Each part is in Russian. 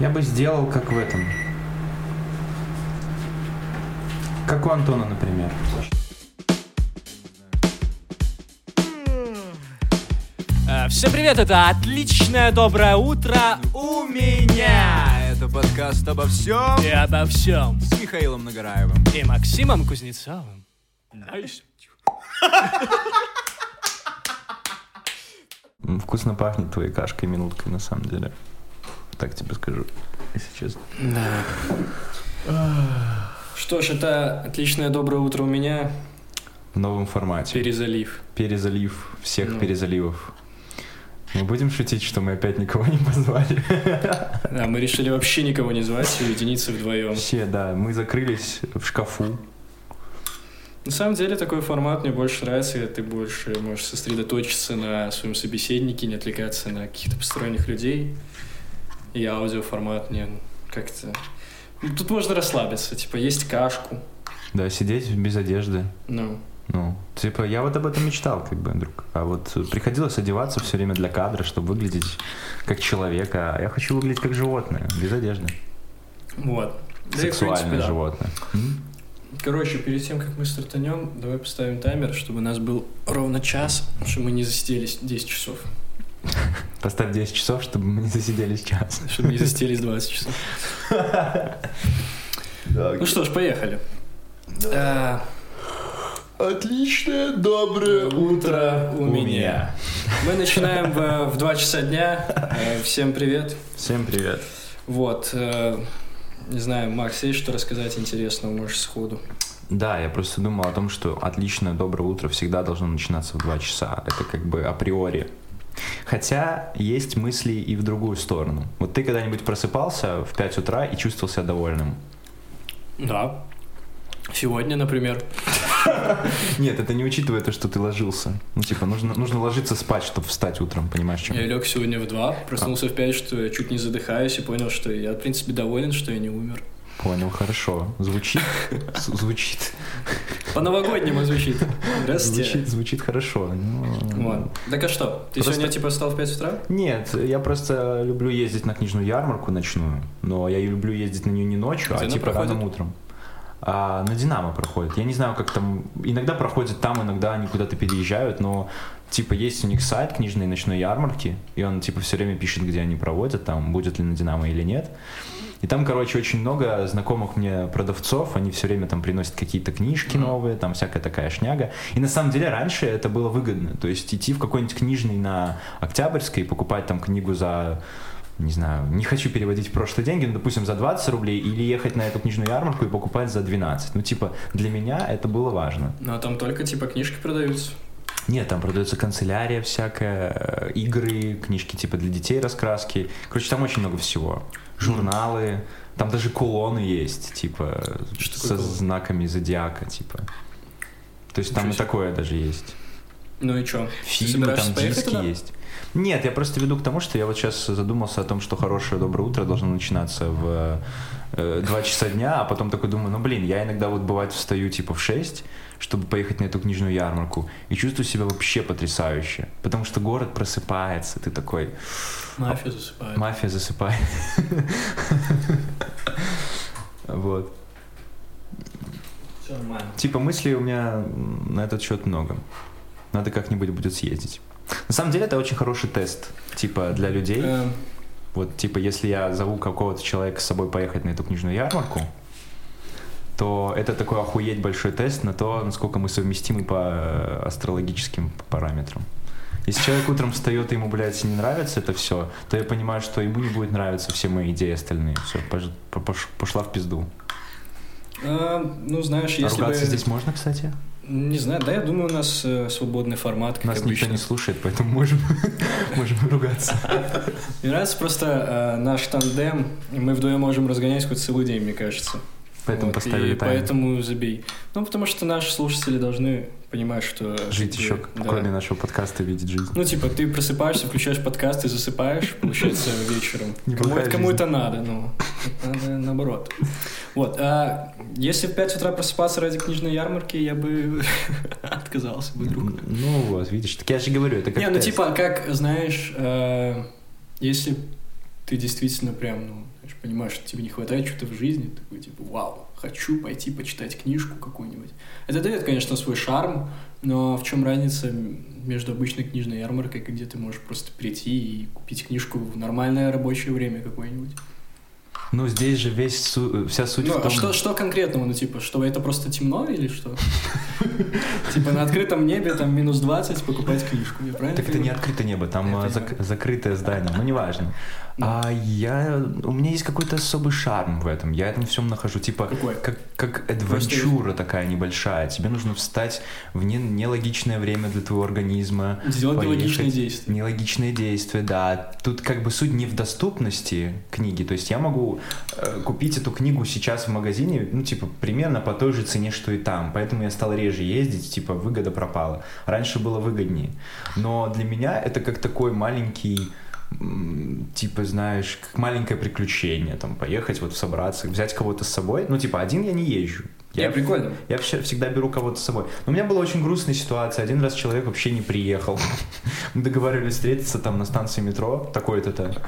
Я бы сделал, как в этом. Как у Антона, например. Э, Всем привет, это отличное доброе утро у меня. Это подкаст обо всем И обо всем. с Михаилом Нагораевым. И Максимом Кузнецовым. М, Вкусно пахнет твоей кашкой минуткой, на самом деле. Так тебе скажу, если честно. Что ж, это отличное доброе утро у меня. В новом формате. Перезалив. Перезалив всех Ну. перезаливов. Мы будем шутить, что мы опять никого не позвали. Да, мы решили вообще никого не звать, уединиться вдвоем. Вообще, да, мы закрылись в шкафу. На самом деле такой формат мне больше нравится, когда ты больше можешь сосредоточиться на своем собеседнике, не отвлекаться на каких-то посторонних людей. И аудиоформат мне как-то... Тут можно расслабиться, типа есть кашку. Да, сидеть без одежды. Ну, Ну, типа, я вот об этом мечтал, как бы, друг. А вот приходилось одеваться все время для кадра, чтобы выглядеть как человек, а я хочу выглядеть как животное, без одежды. вот. Да Сексуальное принципе, да. животное. М? Короче, перед тем, как мы стартанем, давай поставим таймер, чтобы у нас был ровно час, чтобы мы не засиделись 10 часов. Поставь 10 часов, чтобы мы не засиделись час. Чтобы не засиделись 20 часов. Ну что ж, поехали. А, Отличное, доброе Утро у меня. Мы начинаем в, в 2 часа дня. Э, Всем привет. Всем привет. Вот. э, Не знаю, Макс, есть что рассказать интересного, можешь сходу? Да, я просто думал о том, что отличное доброе утро всегда должно начинаться в 2 часа. Это как бы априори. Хотя есть мысли и в другую сторону. Вот ты когда-нибудь просыпался в 5 утра и чувствовал себя довольным? Да. Сегодня, например. Нет, это не учитывая то, что ты ложился. Ну, типа, нужно, нужно ложиться спать, чтобы встать утром, понимаешь, чем? Я лег сегодня в 2, проснулся в 5, что я чуть не задыхаюсь и понял, что я, в принципе, доволен, что я не умер. Понял, хорошо. Звучит? Звучит. По-новогоднему звучит. Здравствуйте. Звучит, звучит хорошо. Ну, Вот. Так а что? Ты Просто- сегодня типа встал в 5 утра? Нет, я просто люблю ездить на книжную ярмарку ночную, но я люблю ездить на нее не ночью, Где а типа проходит? рано утром. А, на Динамо проходит. Я не знаю, как там. Иногда проходит там, иногда они куда-то переезжают, но типа есть у них сайт книжной ночной ярмарки, и он типа все время пишет, где они проводят, там будет ли на Динамо или нет. И там, короче, очень много знакомых мне продавцов, они все время там приносят какие-то книжки Мгм. новые, там всякая такая шняга. И на самом деле раньше это было выгодно. То есть идти в какой-нибудь книжный на Октябрьской и покупать там книгу за не знаю, не хочу переводить в прошлые деньги, но, допустим, за 20 рублей, или ехать на эту книжную ярмарку и покупать за 12. Ну, типа, для меня это было важно. Ну, а там только типа книжки продаются. Нет, там продается канцелярия всякая, э, игры, книжки типа для детей, раскраски. Короче, там очень много всего. Журналы, там даже кулоны есть, типа, Что со такое знаками зодиака, типа. То есть там Ничего и такое даже есть. Ну и чё? Ты Фильмы, там диски туда? есть. Нет, я просто веду к тому, что я вот сейчас задумался о том, что хорошее доброе утро должно начинаться в э, 2 часа дня, а потом такой думаю, ну блин, я иногда вот бывает встаю типа в 6, чтобы поехать на эту книжную ярмарку, и чувствую себя вообще потрясающе, потому что город просыпается, ты такой, Мафия засыпает. мафия засыпает. Вот. Типа мыслей у меня на этот счет много. Надо как-нибудь будет съездить. На самом деле это очень хороший тест, типа для людей. Вот, типа, если я зову какого-то человека с собой поехать на эту книжную ярмарку, то это такой охуеть большой тест на то, насколько мы совместимы по э, астрологическим параметрам. Если человек утром встает и ему, блядь, не нравится это все, то я понимаю, что ему не будет нравиться все мои идеи остальные. Все, пошла в пизду. эм, Ну, знаешь, А если бы... ругаться здесь можно, кстати? Не знаю, да, я думаю, у нас э, свободный формат, как Нас никто обычно. не слушает, поэтому можем, можем ругаться. Мне нравится просто э, наш тандем, мы вдвоем можем разгонять хоть целый день, мне кажется. Поэтому Вот, поставили и таймер. поэтому забей. Ну, потому что наши слушатели должны понимать, что... Жить как еще, да. кроме нашего подкаста, видеть жизнь. Ну, типа, ты просыпаешься, включаешь подкаст и засыпаешь, получается, вечером. Кому, кому это надо, ну, надо наоборот. Вот, а если в 5 утра просыпаться ради книжной ярмарки, я бы отказался бы, друг. Ну вот, видишь, так я же говорю, это как Не, ну типа, как, знаешь, э, если ты действительно прям, ну, понимаешь, что тебе не хватает чего-то в жизни, ты такой, типа, вау, хочу пойти почитать книжку какую-нибудь. Это дает, конечно, свой шарм, но в чем разница между обычной книжной ярмаркой, где ты можешь просто прийти и купить книжку в нормальное рабочее время какое-нибудь? Ну, здесь же весь су- вся суть Ну, в а том... что, что конкретного, ну, типа, что это просто темно или что? Типа на открытом небе там минус 20 покупать книжку, я правильно Так это не открытое небо, там э, закрытое здание, ну неважно. А я, у меня есть какой-то особый шарм в этом, я этом всем нахожу, типа, Какой? как, как адвенчура такая небольшая, тебе нужно встать в не- нелогичное время для твоего организма, Сделать поехать. нелогичные действия. Нелогичные действия, да. Тут как бы суть не в доступности книги. То есть я могу э, купить эту книгу сейчас в магазине, ну, типа, примерно по той же цене, что и там. Поэтому я стал реже ездить, типа, выгода пропала. Раньше было выгоднее. Но для меня это как такой маленький типа, знаешь, как маленькое приключение, там, поехать, вот, собраться, взять кого-то с собой. Ну, типа, один я не езжу. Я прикольно. Я вообще всегда беру кого-то с собой. Но у меня была очень грустная ситуация. Один раз человек вообще не приехал. Мы договаривались встретиться там на станции метро, такой-то-то.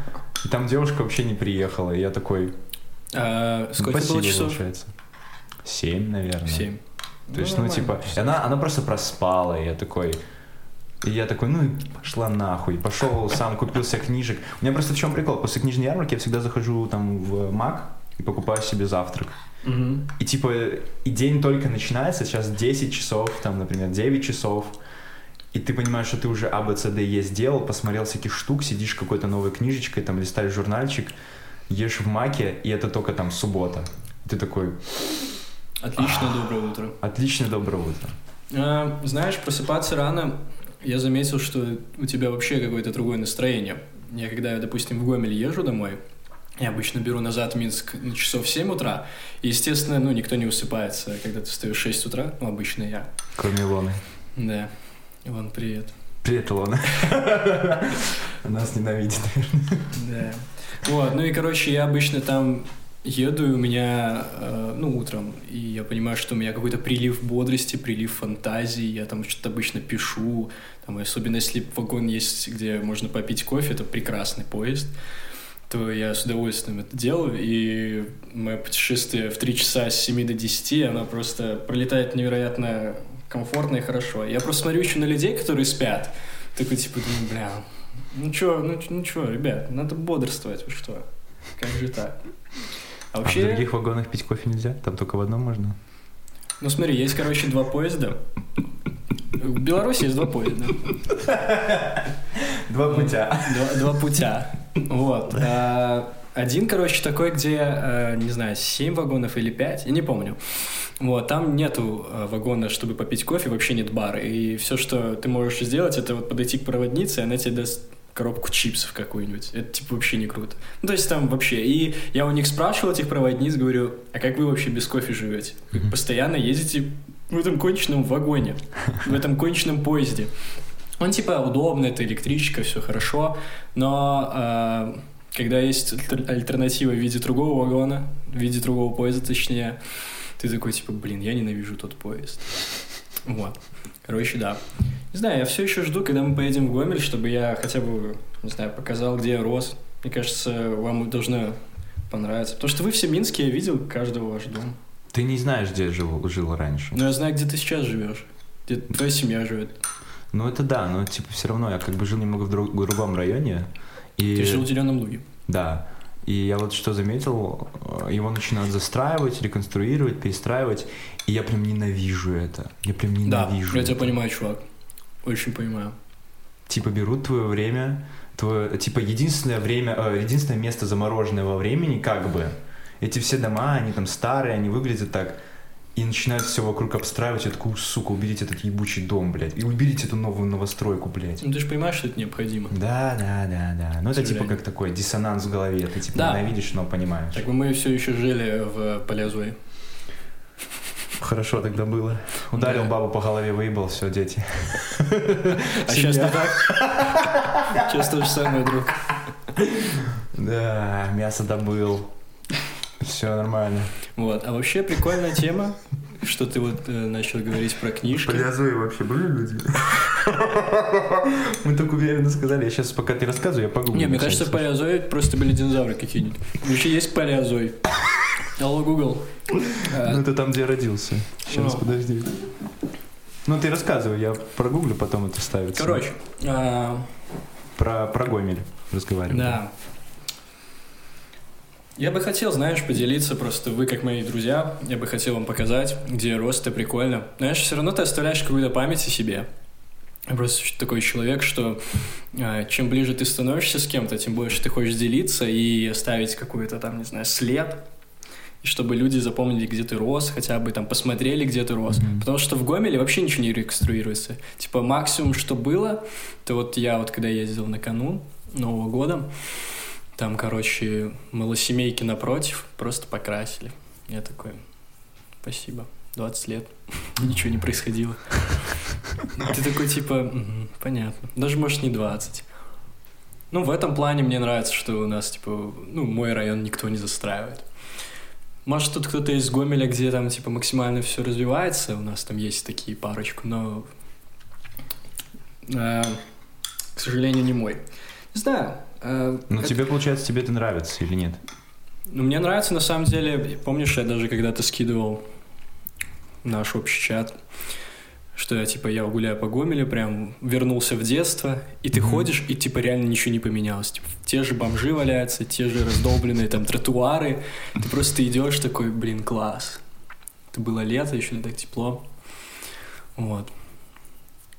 И там девушка вообще не приехала. И я такой... А, ну, сколько спасибо, было часов? получается. Семь, наверное. Семь. То есть, ну, нормально. типа, она, она просто проспала, и я такой... И я такой, ну, и пошла нахуй. Пошел сам, купил себе книжек. У меня просто в чем прикол? После книжной ярмарки я всегда захожу там в Мак и покупаю себе завтрак. Мгм. И типа, и день только начинается, сейчас 10 часов, там, например, 9 часов, и ты понимаешь, что ты уже А, Б, С, Д, Е сделал, посмотрел всяких штук, сидишь какой-то новой книжечкой, там, листаешь журнальчик, ешь в маке, и это только там суббота. Ты такой, Отлично, доброе утро. отлично, доброе утро. А, знаешь, просыпаться рано, я заметил, что у тебя вообще какое-то другое настроение. Я когда, допустим, в Гомель езжу домой, я обычно беру назад Минск на часов в 7 утра, и, естественно, ну, никто не усыпается, когда ты встаешь в 6 утра, ну, обычно я. Кроме Илоны. Да. Иван, привет. Привет, Илона. Нас ненавидит, наверное. Да. Вот, ну и, короче, я обычно там еду, и у меня, э, ну, утром, и я понимаю, что у меня какой-то прилив бодрости, прилив фантазии, я там что-то обычно пишу, там, особенно если вагон есть, где можно попить кофе, это прекрасный поезд, то я с удовольствием это делаю, и мое путешествие в 3 часа с 7 до 10, оно просто пролетает невероятно комфортно и хорошо. Я просто смотрю еще на людей, которые спят, такой, типа, думаю, бля, ну чё, ну, ну чё, ребят, надо бодрствовать, вы что? Как же так? А А в вообще, других вагонах пить кофе нельзя? Там только в одном можно? ну смотри, есть, короче, два поезда. В Беларуси есть два поезда. Два путя. Два, два путя. Вот. А, Один, короче, такой, где, э, не знаю, 7 вагонов или 5, я не помню. Вот, там нету э, вагона, чтобы попить кофе, вообще нет бара. И все, что ты можешь сделать, это вот подойти к проводнице, она тебе даст коробку чипсов какую-нибудь. Это, типа, вообще не круто. Ну, то есть там вообще... И я у них спрашивал, этих проводниц, говорю, а как вы вообще без кофе живете? Мгм. постоянно ездите в этом конченном вагоне, в этом конченном поезде. Он типа удобно, это электричка, все хорошо, но э, когда есть альтер- альтернатива в виде другого вагона, в виде другого поезда, точнее, ты такой типа, блин, я ненавижу тот поезд. Вот. Короче, да. Не знаю, я все еще жду, когда мы поедем в Гомель, чтобы я хотя бы, не знаю, показал, где я рос. Мне кажется, вам должно понравиться. Потому что вы все Минске, я видел каждого ваш дом. Ты не знаешь, где жил, жил раньше. Но я знаю, где ты сейчас живешь. Где твоя семья живет. Ну это да, но типа все равно я как бы жил немного в друг- другом районе. И... Ты жил в Зеленом Луге. Да. И я вот что заметил, э, его начинают застраивать, реконструировать, перестраивать, и я прям ненавижу это. Я прям Да, ненавижу. я тебя это. понимаю, чувак. Очень понимаю. Типа берут твое время, твое, типа единственное время, э, единственное место замороженное во времени, как бы. Эти все дома, они там старые, они выглядят так. И начинают все вокруг обстраивать. Я такой, сука, уберите этот ебучий дом, блядь. И уберите эту новую новостройку, блядь. Ну ты же понимаешь, что это необходимо. Да, да, да, да. Ну это типа как такой диссонанс в голове. Ты типа Да. ненавидишь, но понимаешь. Так мы все еще жили в Палеозое. Хорошо тогда было. Ударил Да. бабу по голове, выебал, все, дети. А сейчас не так? Сейчас то же самое, друг. Да, мясо добыл. Все нормально. Вот. А вообще прикольная тема, что ты вот э, начал говорить про книжки. вообще были люди? Мы так уверенно сказали. Я сейчас, пока ты рассказываю, я погуглю. Не, мне кажется, в палеозое просто были динозавры какие-нибудь. Вообще есть палеозой. Алло, Google. Ну, А, это там, где я родился. Сейчас, Ну. подожди. Ну, ты рассказывай, я прогуглю, потом это ставится. Короче, а, Про, про Гомель разговариваем. Да. Я бы хотел, знаешь, поделиться просто, вы как мои друзья, я бы хотел вам показать, где я рос, это прикольно. Знаешь, все равно ты оставляешь какую-то память о себе. Я просто такой человек, что а, чем ближе ты становишься с кем-то, тем больше ты хочешь делиться и оставить какой-то там, не знаю, след. И чтобы люди запомнили, где ты рос, хотя бы там посмотрели, где ты рос. Мгм. Потому что в Гомеле вообще ничего не реконструируется. Типа максимум, что было, то вот я вот когда ездил на канун Нового года, там, короче, малосемейки напротив просто покрасили. Я такой, спасибо, 20 лет, ничего не происходило. Ты такой, типа, «Мгм, понятно. Даже, может, не 20. Ну, в этом плане мне нравится, что у нас, типа, ну, мой район никто не застраивает. Может, тут кто-то из Гомеля, где там, типа, максимально все развивается, у нас там есть такие парочку, но, э, к сожалению, не мой. Не знаю. Э, Ну, тебе, получается, тебе это нравится или нет? ну, мне нравится, на самом деле, помнишь, я даже когда-то скидывал наш общий чат, что я, типа, я гуляю по Гомелю, прям вернулся в детство, и ты Мгм. ходишь, и, типа, реально ничего не поменялось. Типа, те же бомжи валяются, те же раздолбленные там тротуары. Ты просто идешь такой, блин, класс. Это было лето, еще не так тепло. Вот.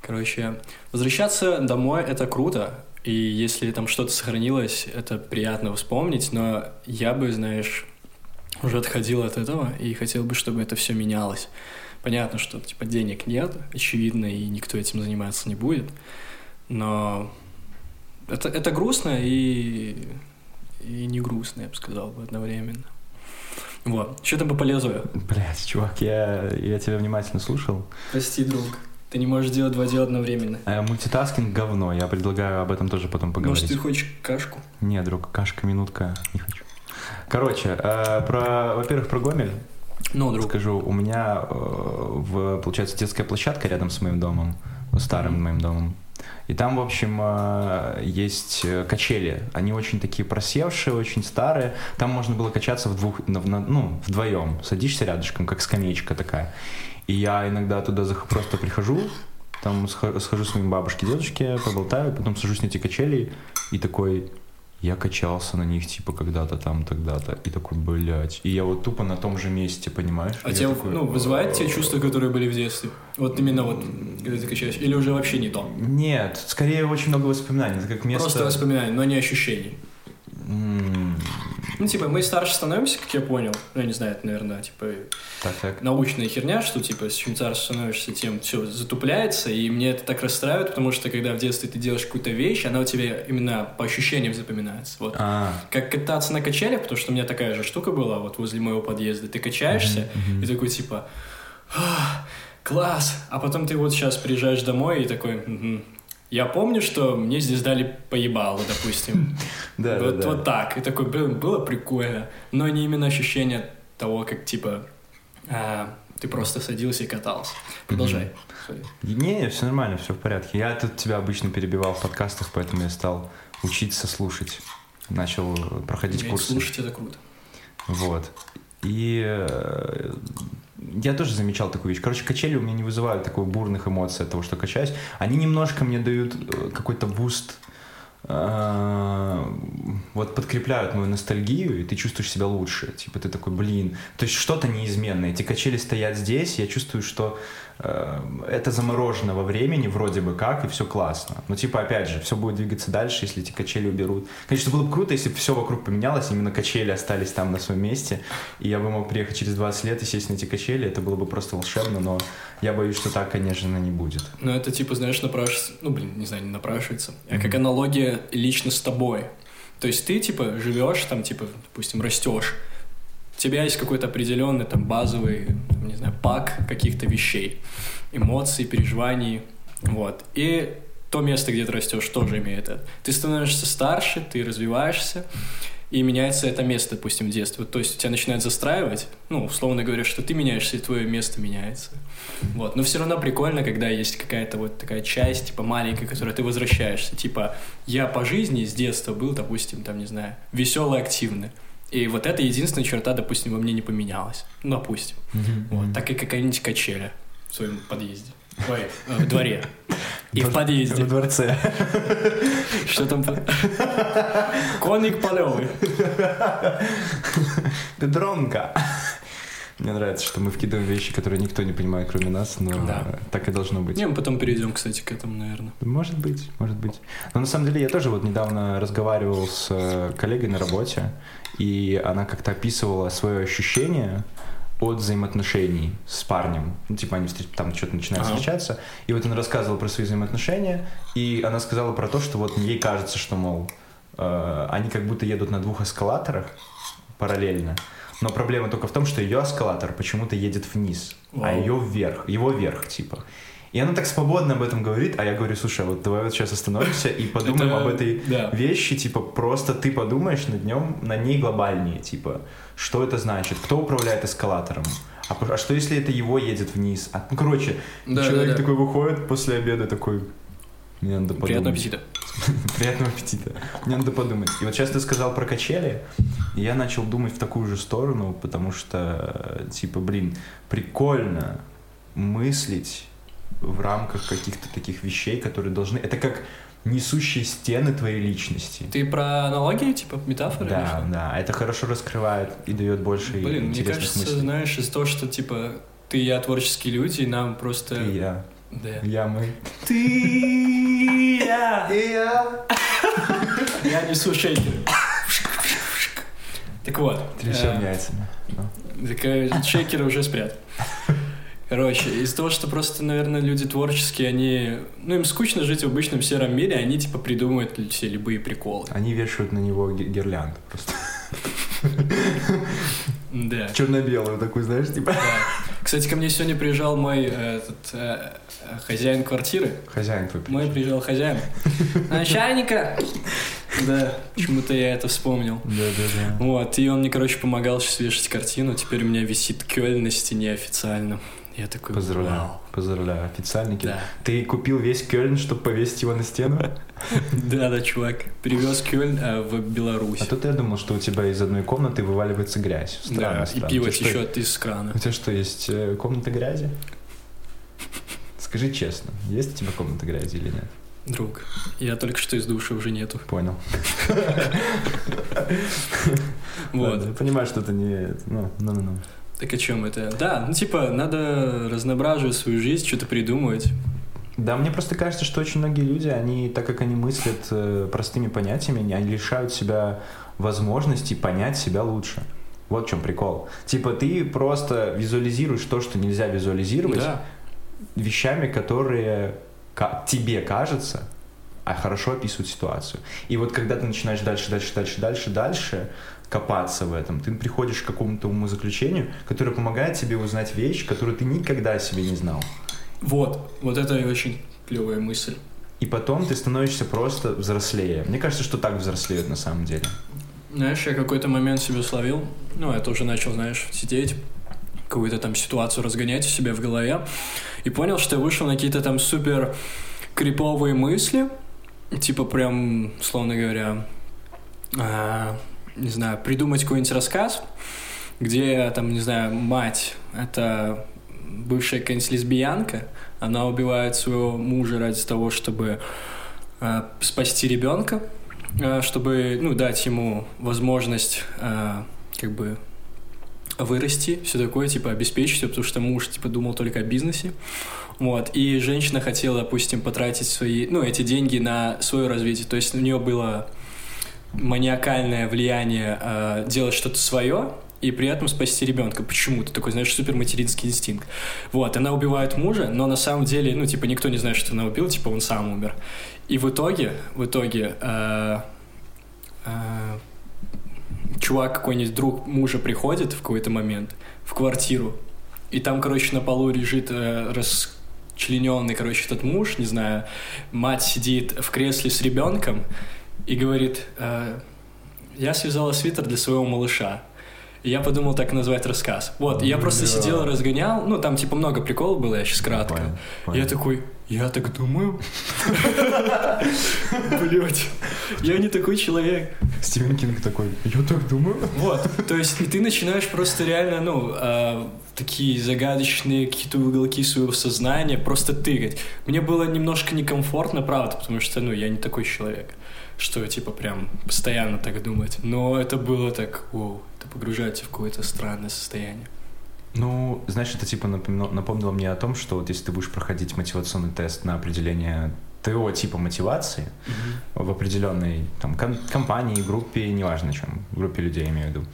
Короче, возвращаться домой — это круто, и если там что-то сохранилось, это приятно вспомнить, но я бы, знаешь, уже отходил от этого и хотел бы, чтобы это все менялось. Понятно, что типа денег нет, очевидно, и никто этим заниматься не будет, но это, это грустно и, и не грустно, я бы сказал бы, одновременно. Вот. Что там по полезу? Блять, чувак, я, я тебя внимательно слушал. Прости, друг. Ты не можешь делать два дела одновременно. Э, мультитаскинг говно, я предлагаю об этом тоже потом поговорить. Может, ты хочешь кашку? Не, друг, кашка, минутка, не хочу. Короче, э, про, во-первых, про Гомель Ну, друг. скажу. У меня, э, в, получается, детская площадка рядом с моим домом, старым Мгм. моим домом. И там, в общем, э, есть э, качели. Они очень такие просевшие, очень старые. Там можно было качаться в двух, ну, вдвоем. Садишься рядышком, как скамеечка такая. И я иногда туда просто прихожу, там схожу, с моим бабушке, дедушке, поболтаю, потом сажусь на эти качели и такой, я качался на них, типа, когда-то там, тогда-то. И такой, блядь. И я вот тупо на том же месте, понимаешь? А тебя, такой, ну, вызывает те чувства, которые были в детстве? Вот именно вот, когда ты качаешь? Или уже вообще не то? Нет, скорее очень много воспоминаний. Это как место... Просто воспоминания, но не ощущений. Ну, типа, мы старше становимся, как я понял. Ну, я не знаю, это, наверное, типа, Так, так. научная херня, что, типа, с чем старше становишься, тем все затупляется, и мне это так расстраивает, потому что, когда в детстве ты делаешь какую-то вещь, она у тебя именно по ощущениям запоминается. Вот. А, Как кататься на качелях, потому что у меня такая же штука была вот возле моего подъезда. Ты качаешься, и такой, типа, «А, класс! А потом ты вот сейчас приезжаешь домой и такой, «Мгм. Я помню, что мне здесь дали поебало, допустим. да, да, вот, да. вот так. И такой, блин, было прикольно. Но не именно ощущение того, как, типа, а, ты просто садился и катался. Продолжай. Не, все нормально, все в порядке. Я тут тебя обычно перебивал в подкастах, поэтому я стал учиться слушать. Начал проходить Уметь курсы. слушать это круто. Вот. И э, я тоже замечал такую вещь. Короче, качели у меня не вызывают такой бурных эмоций от того, что качаюсь. Они немножко мне дают э, какой-то boost, вот подкрепляют мою ностальгию, и ты чувствуешь себя лучше. Типа ты такой, блин. То есть что-то неизменное. Эти качели стоят здесь, я чувствую, что э, это заморожено во времени вроде бы как, и все классно. Но типа, опять же, все будет двигаться дальше, если эти качели уберут. Конечно, было бы круто, если бы все вокруг поменялось, именно качели остались там на своем месте, и я бы мог приехать через 20 лет и сесть на эти качели, это было бы просто волшебно, но я боюсь, что так, конечно, не будет. Ну, это типа, знаешь, напрашивается, ну, блин, не знаю, не напрашивается, а как Мгм. Лично с тобой. То есть ты, типа, живешь там, типа, допустим, растешь, у тебя есть какой-то определенный там базовый, там, не знаю, пак каких-то вещей, эмоций, переживаний, вот. И то место, где ты растешь, тоже имеет это. Ты становишься старше, ты развиваешься, и меняется это место, допустим, в детстве. То есть тебя начинает застраивать, ну, условно говоря, что ты меняешься, и твое место меняется. Вот. Но все равно прикольно, когда есть какая-то вот такая часть, типа, маленькая, которой ты возвращаешься. Типа, я по жизни с детства был, допустим, там, не знаю, веселый, активный. И вот это единственная черта, допустим, во мне не поменялась. Ну, допустим. Вот. Так и какая-нибудь качеля в своем подъезде. Ой, э, в дворе. И в подъезде. Во дворце. Что там? Коник полевый. Педронка. Мне нравится, что мы вкидываем вещи, которые никто не понимает, кроме нас, но Да. так и должно быть. Не, мы потом перейдем, кстати, к этому, наверное. Может быть, может быть. Но на самом деле я тоже вот недавно разговаривал с э, коллегой на работе, и она как-то описывала свое ощущение от взаимоотношений с парнем. Ну, типа они встреч- там что-то начинают Ага. встречаться. И вот она рассказывала про свои взаимоотношения, и она сказала про то, что вот ей кажется, что, мол, э, они как будто едут на двух эскалаторах параллельно. Но проблема только в том, что ее эскалатор почему-то едет вниз, а Вау. ее вверх, его вверх, типа. И она так свободно об этом говорит, а я говорю, слушай, а вот давай вот сейчас остановимся и подумаем Это- об этой да. вещи, типа, просто ты подумаешь над нем, на ней глобальнее, типа, что это значит, кто управляет эскалатором, а, а что если это его едет вниз? А, ну, короче, Да, человек да, да. такой выходит после обеда такой, мне надо подумать. Приятного аппетита. Приятного аппетита. Мне надо подумать. И вот сейчас ты сказал про качели, и я начал думать в такую же сторону, потому что, типа, блин, прикольно мыслить в рамках каких-то таких вещей, которые должны... Это как несущие стены твоей личности. Ты про аналогии, типа метафоры? Да, да, это хорошо раскрывает и дает больше Блин, мне интересных кажется, мыслей. знаешь, из того, что, типа, ты и я творческие люди, и нам просто... Ты и я. Да. Я мы. Ты и я. И я. Я несу шейкер. Так вот. Трясем э, яйцами. Так э, шейкеры уже спрятал. Короче, из-за того, что просто, наверное, люди творческие, они... Ну, им скучно жить в обычном сером мире, они, типа, придумывают все любые приколы. Они вешают на него ги- гирлянду просто. Да. Черно-белую такую, знаешь, типа. Да. Кстати, ко мне сегодня приезжал мой э, этот, э, хозяин квартиры. Хозяин твой Мой приезжал. приезжал хозяин. Начальника! Да, почему-то я это вспомнил. Да, да, да. Вот, и он мне, короче, помогал сейчас вешать картину. Теперь у меня висит Кёльн на стене официально. Я такой, Поздравляю, вау. поздравляю, официальники. Да. Ты купил весь Кёльн, чтобы повесить его на стену? Да, да, чувак. Привез Кёльн э, в Беларусь. А тут я думал, что у тебя из одной комнаты вываливается грязь. Странно, и пиво течет из крана. У тебя что, есть э, комната грязи? Скажи честно, есть у тебя комната грязи или нет? Друг, я только что из душа уже нету. Понял. Вот. Понимаю, что это не... Ну, ну, ну, ну. Так о чем это? Да, ну типа, надо разноображивать свою жизнь, что-то придумывать. Да, мне просто кажется, что очень многие люди, они, так как они мыслят э, простыми понятиями, они лишают себя возможности понять себя лучше. Вот в чем прикол. Типа ты просто визуализируешь то, что нельзя визуализировать, Да. вещами, которые тебе кажется, а хорошо описывают ситуацию. И вот когда ты начинаешь дальше, дальше, дальше, дальше, дальше копаться в этом, ты приходишь к какому-то умозаключению, которое помогает тебе узнать вещь, которую ты никогда о себе не знал. Вот, вот это очень клевая мысль. И потом ты становишься просто взрослее. Мне кажется, что так взрослеют на самом деле. Знаешь, я какой-то момент себе словил, ну, я тоже начал, знаешь, сидеть, какую-то там ситуацию разгонять у себя в голове, и понял, что я вышел на какие-то там супер криповые мысли, типа прям, словно говоря, а, не знаю, придумать какой-нибудь рассказ, где там, не знаю, мать — это бывшая какая-нибудь лесбиянка, она убивает своего мужа ради того, чтобы а, спасти ребенка, а, чтобы, ну, дать ему возможность, а, как бы, вырасти, все такое, типа, обеспечить потому что муж, типа, думал только о бизнесе. Вот, и женщина хотела, допустим, потратить свои, ну, эти деньги на свое развитие, то есть у нее было маниакальное влияние э, делать что-то свое и при этом спасти ребенка. Почему-то такой, знаешь, супер материнский инстинкт. Вот, она убивает мужа, но на самом деле, ну, типа, никто не знает, что она убила, типа, он сам умер. И в итоге, в итоге, э, э, чувак какой-нибудь друг мужа приходит в какой-то момент в квартиру, и там, короче, на полу лежит э, расчлененный, короче, этот муж, не знаю, мать сидит в кресле с ребенком и говорит, э, Я связала свитер для своего малыша. И я подумал так назвать рассказ. Вот, и я просто Бля. сидел и разгонял. Ну, там типа много приколов было, я сейчас кратко. Понял, Я понял. такой, я так думаю. Блять, я не такой человек. Стивен Кинг такой, я так думаю. Вот, то есть и ты начинаешь просто реально, ну, а, такие загадочные какие-то уголки своего сознания просто тыкать. Мне было немножко некомфортно, правда, потому что, ну, я не такой человек, что, типа, прям постоянно так думать. Но это было так, вау, это погружает тебя в какое-то странное состояние. Ну, знаешь, это типа напомнило, напомнило мне о том, что вот если ты будешь проходить мотивационный тест на определение твоего типа мотивации в определенной там, ком- компании, группе, неважно чем, группе людей имею в виду,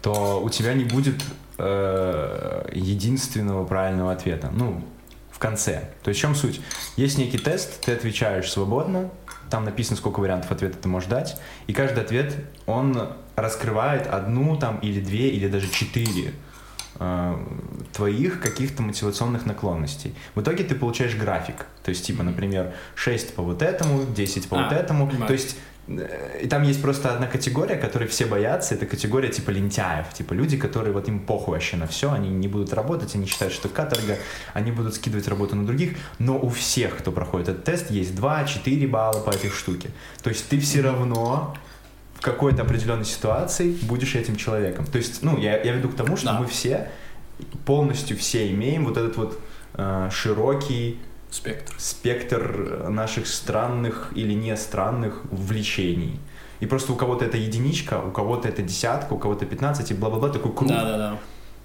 то у тебя не будет э, единственного правильного ответа. Ну, в конце. То есть в чем суть? Есть некий тест, ты отвечаешь свободно, там написано, сколько вариантов ответа ты можешь дать, и каждый ответ, он раскрывает одну там или две, или даже четыре э, твоих каких-то мотивационных наклонностей. В итоге ты получаешь график. То есть, типа, например, 6 по вот этому, 10 по А, вот этому. понимаю. То есть, и там есть просто одна категория, которой все боятся, это категория типа лентяев, типа люди, которые вот им похуй вообще на все, они не будут работать, они считают, что каторга, они будут скидывать работу на других, но у всех, кто проходит этот тест, есть 2-4 балла по этой штуке. То есть ты все равно в какой-то определенной ситуации будешь этим человеком. То есть, ну, я, я веду к тому, что Да. мы все, полностью все имеем вот этот вот э, широкий Спектр. спектр наших странных или не странных влечений. И просто у кого-то это единичка, у кого-то это десятка, у кого-то 15 и бла-бла-бла, такой круг. Да-да-да.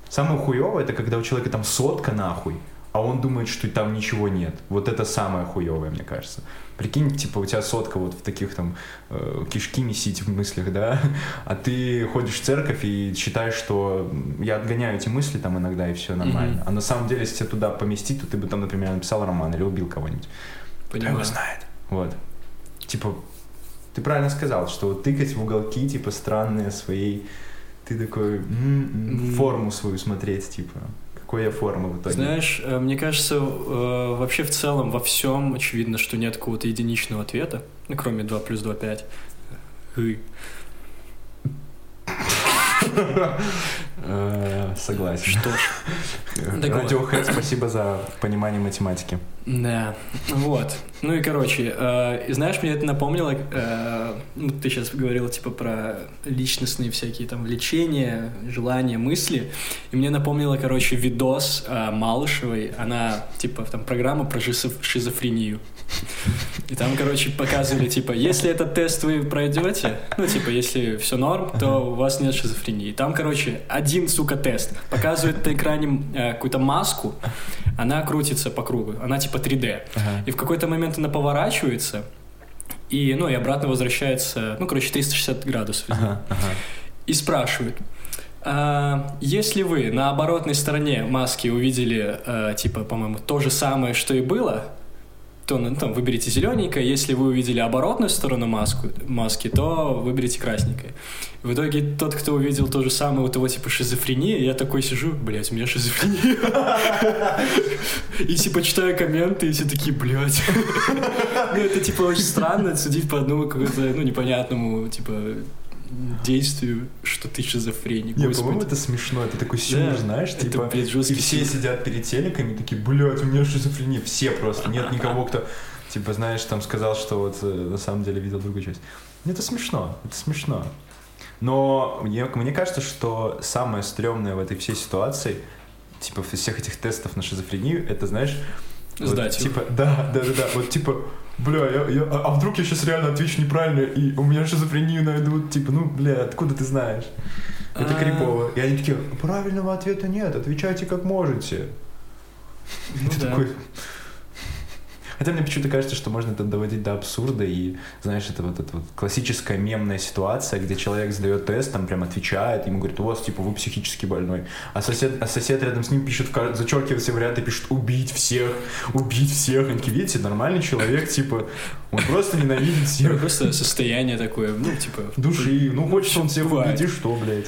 Самое хуевое, это когда у человека там сотка нахуй, а он думает, что там ничего нет. Вот это самое хуевое, мне кажется. Прикинь, типа у тебя сотка вот в таких там э, кишки месить в мыслях, да, а ты ходишь в церковь и считаешь, что я отгоняю эти мысли там иногда и все нормально. Мгм. А на самом деле, если тебя туда поместить, то ты бы там, например, написал роман или убил кого-нибудь. Кто его Понимаю. знает. Вот. Типа, ты правильно сказал, что вот тыкать в уголки, типа, странные своей, ты такой, м, М. форму свою смотреть, типа, какой я формы в итоге. Знаешь, э, мне кажется, э, вообще в целом во всем очевидно, что нет какого-то единичного ответа, ну, кроме 2 плюс 2 5. Хы. Э, Согласен. Что ж. Radiohead, спасибо за понимание математики. Да, вот. Ну и короче, э, знаешь, мне это напомнило, э, ну, ты сейчас говорил типа про личностные всякие там влечения, желания, мысли, и мне напомнило, короче, видос э, Малышевой, она типа там программа про шизоф- шизофрению. И там, короче, показывали, типа, если этот тест вы пройдете, ну, типа, если все норм, то у вас нет шизофрении. Там, короче, один, сука, тест. Показывает на экране э, какую-то маску, она крутится по кругу, она типа 3D. И в какой-то момент она поворачивается, и, ну, и обратно возвращается, ну, короче, 360 градусов. Ага, ага. И спрашивают, «А, если вы на оборотной стороне маски увидели, э, типа, по-моему, то же самое, что и было, то ну, там, выберите зелененькое. Если вы увидели оборотную сторону маску, маски, то выберите красненькое. В итоге тот, кто увидел то же самое, у того типа шизофрения, я такой сижу, блядь, у меня шизофрения. И типа читаю комменты, и все такие, блядь. Ну это типа очень странно судить по одному какому-то, ну, непонятному, типа, действию, что ты шизофреник. Господи. по-моему, это смешно. Это такой сюр, Да, знаешь, это, типа... блядь, И все сюр. сидят перед телеками, такие, блядь, у меня шизофрения. Все просто. Нет никого, кто, типа, знаешь, там сказал, что вот э, на самом деле видел другую часть. Это смешно, это смешно. Но мне, мне кажется, что самое стрёмное в этой всей ситуации, типа, всех этих тестов на шизофрению, это, знаешь... вот, Сдать его. Типа, да, да, да, да, вот типа, бля, я, я- а а вдруг я сейчас реально отвечу неправильно, и у меня шизофрению найдут, типа, ну, бля, откуда ты знаешь? Это А. крипово. И они такие, правильного ответа нет, отвечайте как можете. Ну Ты да. такой... Хотя мне почему-то кажется, что можно это доводить до абсурда, и, знаешь, это вот эта вот классическая мемная ситуация, где человек сдает тест, там прям отвечает, ему говорят, у вас, типа, вы психически больной, а сосед, а сосед рядом с ним пишет, зачеркивает все варианты, пишет, убить всех, убить всех. Они такие, видите, нормальный человек, типа, он просто ненавидит всех. Просто состояние такое, ну, типа... Души, ну хочет он всех убить, и что, блядь?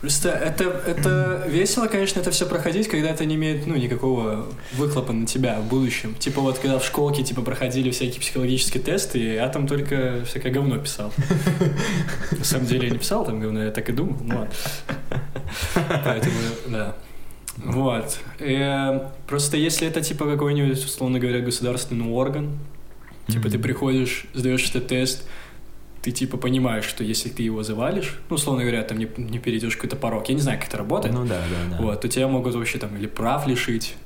Просто это, это весело, конечно, это все проходить, когда это не имеет, ну, никакого выхлопа на тебя в будущем. Типа вот, когда в школке, типа, проходили всякие психологические тесты, я там только всякое говно писал. На самом деле я не писал там говно, я так и думал, ну ладно. Поэтому, да. Вот. Э, Просто если это, типа, какой-нибудь, условно говоря, государственный орган, типа, ты приходишь, сдаешь этот тест, ты типа понимаешь, что если ты его завалишь, ну, условно говоря, там не, не перейдешь какой-то порог, я не знаю, как это работает, Ну да, да, да. вот, то тебя могут вообще там или прав лишить,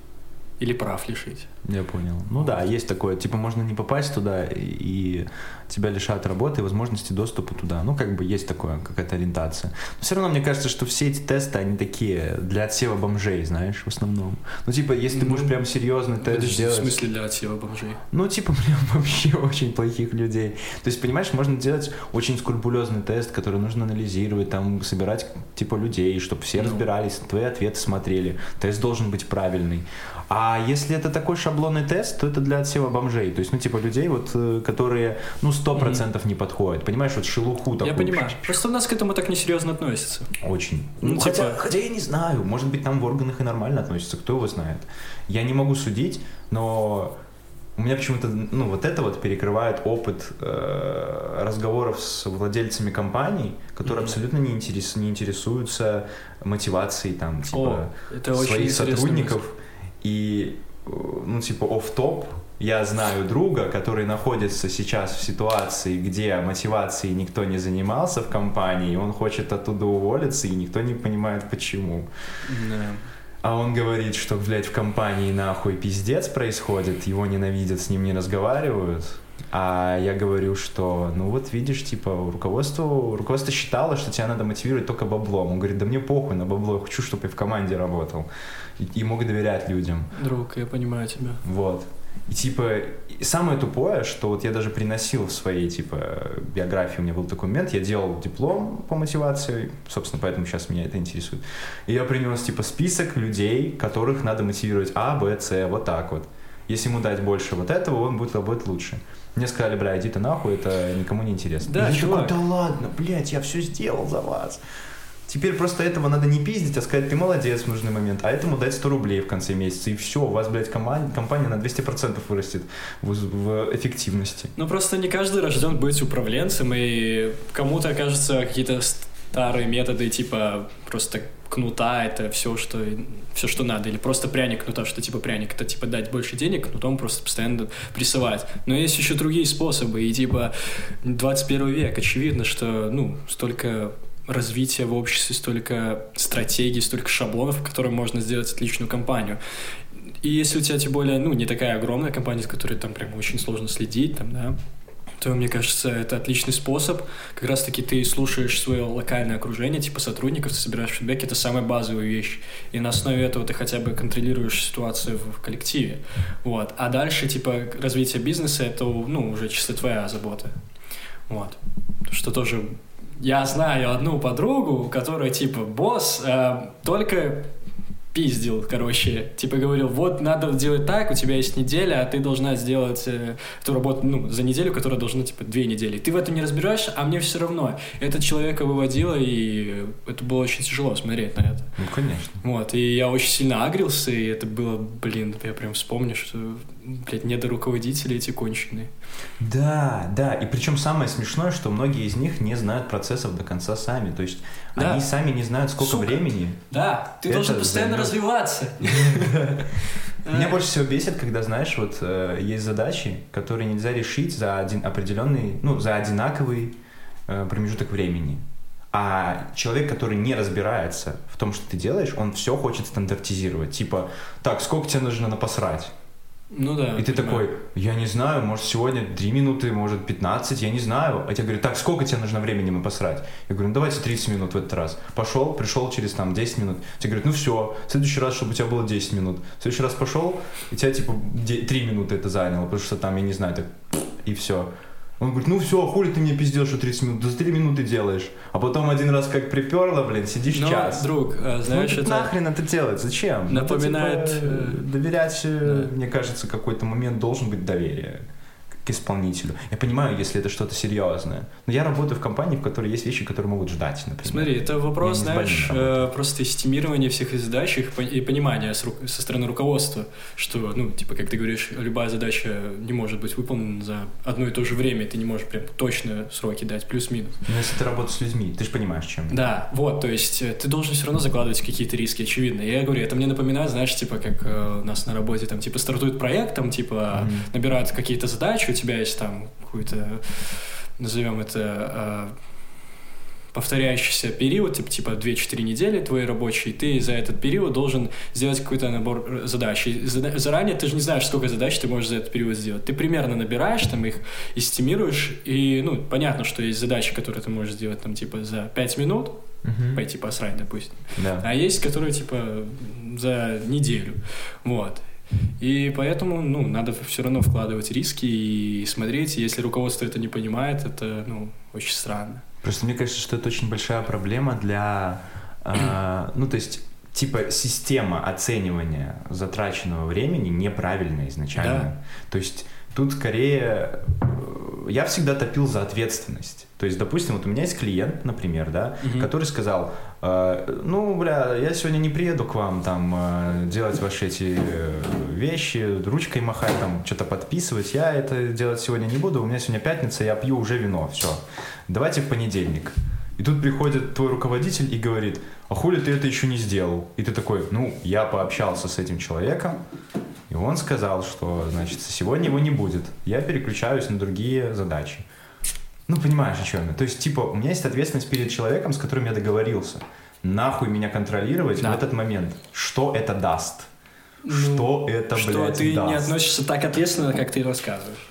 или прав лишить. Я понял. Ну да, есть такое. Типа можно не попасть туда, и- тебя лишат работы и возможности доступа туда. Ну, как бы есть такое, какая-то ориентация. Но все равно мне кажется, что все эти тесты, они такие для отсева бомжей, знаешь, в основном. Ну, типа, если ты будешь Ну, прям серьезный тест Подожди, в делать... смысле для отсева бомжей? Ну, типа, прям вообще очень плохих людей. То есть, понимаешь, можно делать очень скрупулезный тест, который нужно анализировать, там, собирать, типа, людей, чтобы все Ну. разбирались, твои ответы смотрели. Тест должен быть правильный. А если это такой шаблонный тест, то это для отсева бомжей. То есть, ну, типа, людей, вот, э, которые, ну, сто процентов не подходят. Понимаешь, вот шелуху такую. Я понимаю. Просто у нас к этому так несерьезно относятся. Очень. Ну, Ну, типа- хотя, хотя я не знаю, может быть, там в органах и нормально относятся, кто его знает. Я не могу судить, но у меня почему-то, ну, вот это вот перекрывает опыт э, разговоров с владельцами компаний, которые Мгм. абсолютно не, интерес, не интересуются мотивацией там, типа, О, это своих сотрудников. И, э, ну, типа, оф-топ, я знаю друга, который находится сейчас в ситуации, где мотивацией никто не занимался в компании, и он хочет оттуда уволиться, и никто не понимает почему. Да. А он говорит, что, блядь, в компании нахуй пиздец происходит, его ненавидят, с ним не разговаривают. А я говорю, что, ну вот видишь, типа, руководство, руководство считало, что тебя надо мотивировать только баблом. Он говорит, да мне похуй на бабло, я хочу, чтобы я в команде работал. И, и мог доверять людям. Друг, я понимаю тебя. Вот. И типа, и самое тупое, что вот я даже приносил в своей, типа, биографии, у меня был момент, я делал диплом по мотивации, собственно, поэтому сейчас меня это интересует. И я принес, типа, список людей, которых надо мотивировать А, Б, С, вот так вот. Если ему дать больше вот этого, он будет работать лучше. Мне сказали, бля, иди ты нахуй, это никому не интересно. Да, И я такой, да ладно, блядь, я все сделал за вас. Теперь просто этого надо не пиздить, а сказать, ты молодец в нужный момент, а этому дать 100 рублей в конце месяца, и все, у вас, блядь, коман- компания на 200% вырастет в, в эффективности. Ну, просто не каждый рожден быть управленцем, и кому-то кажется какие-то старые методы, типа просто кнута, это все, что, все, что надо, или просто пряник кнута, что типа пряник, это типа дать больше денег, кнутом просто постоянно прессовать. Но есть еще другие способы, и типа 21 век, очевидно, что, ну, столько развития в обществе, столько стратегий, столько шаблонов, в которых можно сделать отличную компанию. И если у тебя, тем более, ну, не такая огромная компания, с которой там прям очень сложно следить, там, да, то, мне кажется, это отличный способ. Как раз-таки ты слушаешь свое локальное окружение, типа сотрудников, ты собираешь фидбэк, это самая базовая вещь. И на основе этого ты хотя бы контролируешь ситуацию в, коллективе. Вот. А дальше, типа, развитие бизнеса, это, ну, уже чисто твоя забота. Вот. Что тоже... Я знаю одну подругу, которая, типа, босс, э, только пиздил, короче, типа говорил, вот надо делать так, у тебя есть неделя, а ты должна сделать э, эту работу, ну, за неделю, которая должна, типа, две недели. Ты в этом не разбираешься, а мне все равно. Это человека выводило, и это было очень тяжело смотреть на это. Ну, конечно. Вот, и я очень сильно агрился, и это было, блин, я прям вспомню, что, блядь, недоруководители эти конченые. Да, да. И причем самое смешное, что многие из них не знают процессов до конца сами. То есть Да. они сами не знают, сколько Сука. времени. Да, ты должен постоянно займет. развиваться. Меня больше всего бесит, когда, знаешь, вот э, есть задачи, которые нельзя решить за один определенный, ну, за одинаковый э, промежуток времени. А человек, который не разбирается в том, что ты делаешь, он все хочет стандартизировать. Типа, так, сколько тебе нужно на посрать? Ну да. И ты понимаю. такой, я не знаю, может сегодня 3 минуты, может 15, я не знаю. А тебе говорят, так, сколько тебе нужно времени на посрать? Я говорю, ну давайте 30 минут в этот раз. Пошел, пришел через там 10 минут. Тебе говорят, ну все, в следующий раз, чтобы у тебя было 10 минут. В следующий раз пошел, и тебя типа 3 минуты это заняло, потому что там, я не знаю, так и все. Он говорит, ну все, а хули ты мне пиздел, что 30 минут? Да за 3 минуты делаешь. А потом один раз как приперло, блин, сидишь Ну, час. друг, э, знаешь, ну, это... нахрен это делать? Зачем? Напоминает, Это, типа, э, доверять, э, да. мне кажется, какой-то момент должен быть доверие. К исполнителю. Я понимаю, если это что-то серьезное. Но я работаю в компании, в которой есть вещи, которые могут ждать, например. Смотри, это вопрос, знаешь, э, просто эстимирования всех задач и понимания со стороны руководства, что, ну, типа, как ты говоришь, любая задача не может быть выполнена за одно и то же время, ты не можешь прям точно сроки дать, плюс-минус. Но если ты работаешь с людьми, ты же понимаешь, чем. Да, вот, то есть э, ты должен все равно закладывать какие-то риски, очевидно. И я говорю, это мне напоминает, знаешь, типа, как э, у нас на работе, там, типа, стартует проект, там, типа, Мгм. набирают какие-то задачи, тебя есть там какой-то, назовем это, э, повторяющийся период, типа, типа 2-4 недели твой рабочий, и ты за этот период должен сделать какой-то набор э, задач. И заранее ты же не знаешь, сколько задач ты можешь за этот период сделать. Ты примерно набираешь там их, эстимируешь, и, ну, понятно, что есть задачи, которые ты можешь сделать там, типа, за 5 минут, Мгм. пойти посрать, допустим. Да. А есть, которые, типа, за неделю. Вот. И поэтому, ну, надо все равно вкладывать риски и смотреть. Если руководство это не понимает, это, ну, очень странно. Просто мне кажется, что это очень большая проблема для, а, ну то есть типа система оценивания затраченного времени неправильная изначально. Да. То есть тут скорее э, я всегда топил за ответственность. То есть, допустим, вот у меня есть клиент, например, да, Мгм. который сказал, э, ну, бля, я сегодня не приеду к вам там э, делать ваши эти э, вещи, ручкой махать, там что-то подписывать, я это делать сегодня не буду, у меня сегодня пятница, я пью уже вино, все. Давайте в понедельник. И тут приходит твой руководитель и говорит, а хули ты это еще не сделал? И ты такой, ну, я пообщался с этим человеком, и он сказал, что, значит, сегодня его не будет. Я переключаюсь на другие задачи. Ну, понимаешь, о чем я. То есть, типа, у меня есть ответственность перед человеком, с которым я договорился. Nахуй меня контролировать Да. в этот момент. Что это даст? Ну, что это, Что блядь, ты даст? не относишься так ответственно, как ты рассказываешь.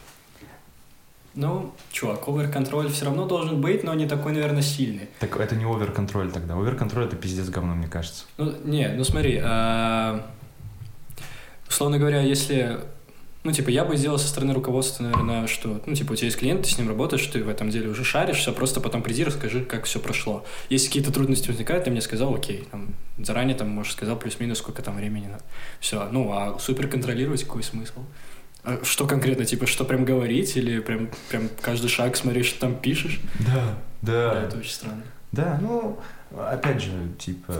Ну, чувак, овер-контроль все равно должен быть, но не такой, наверное, сильный. Так это не овер-контроль тогда. Овер-контроль это пиздец говно, мне кажется. Ну, не, ну смотри, а, условно говоря, если, ну, типа, я бы сделал со стороны руководства, наверное, что, ну, типа, у тебя есть клиент, ты с ним работаешь, ты в этом деле уже шаришь, все, просто потом приди, расскажи, как все прошло. Если какие-то трудности возникают, ты мне сказал, окей, там, заранее, там, может, сказал плюс-минус, сколько там времени надо. Все, ну, а супер контролировать какой смысл? А что конкретно, типа, что прям говорить или прям, прям каждый шаг смотреть, что там пишешь? Да, Да, это очень странно. Да, ну, опять же, типа...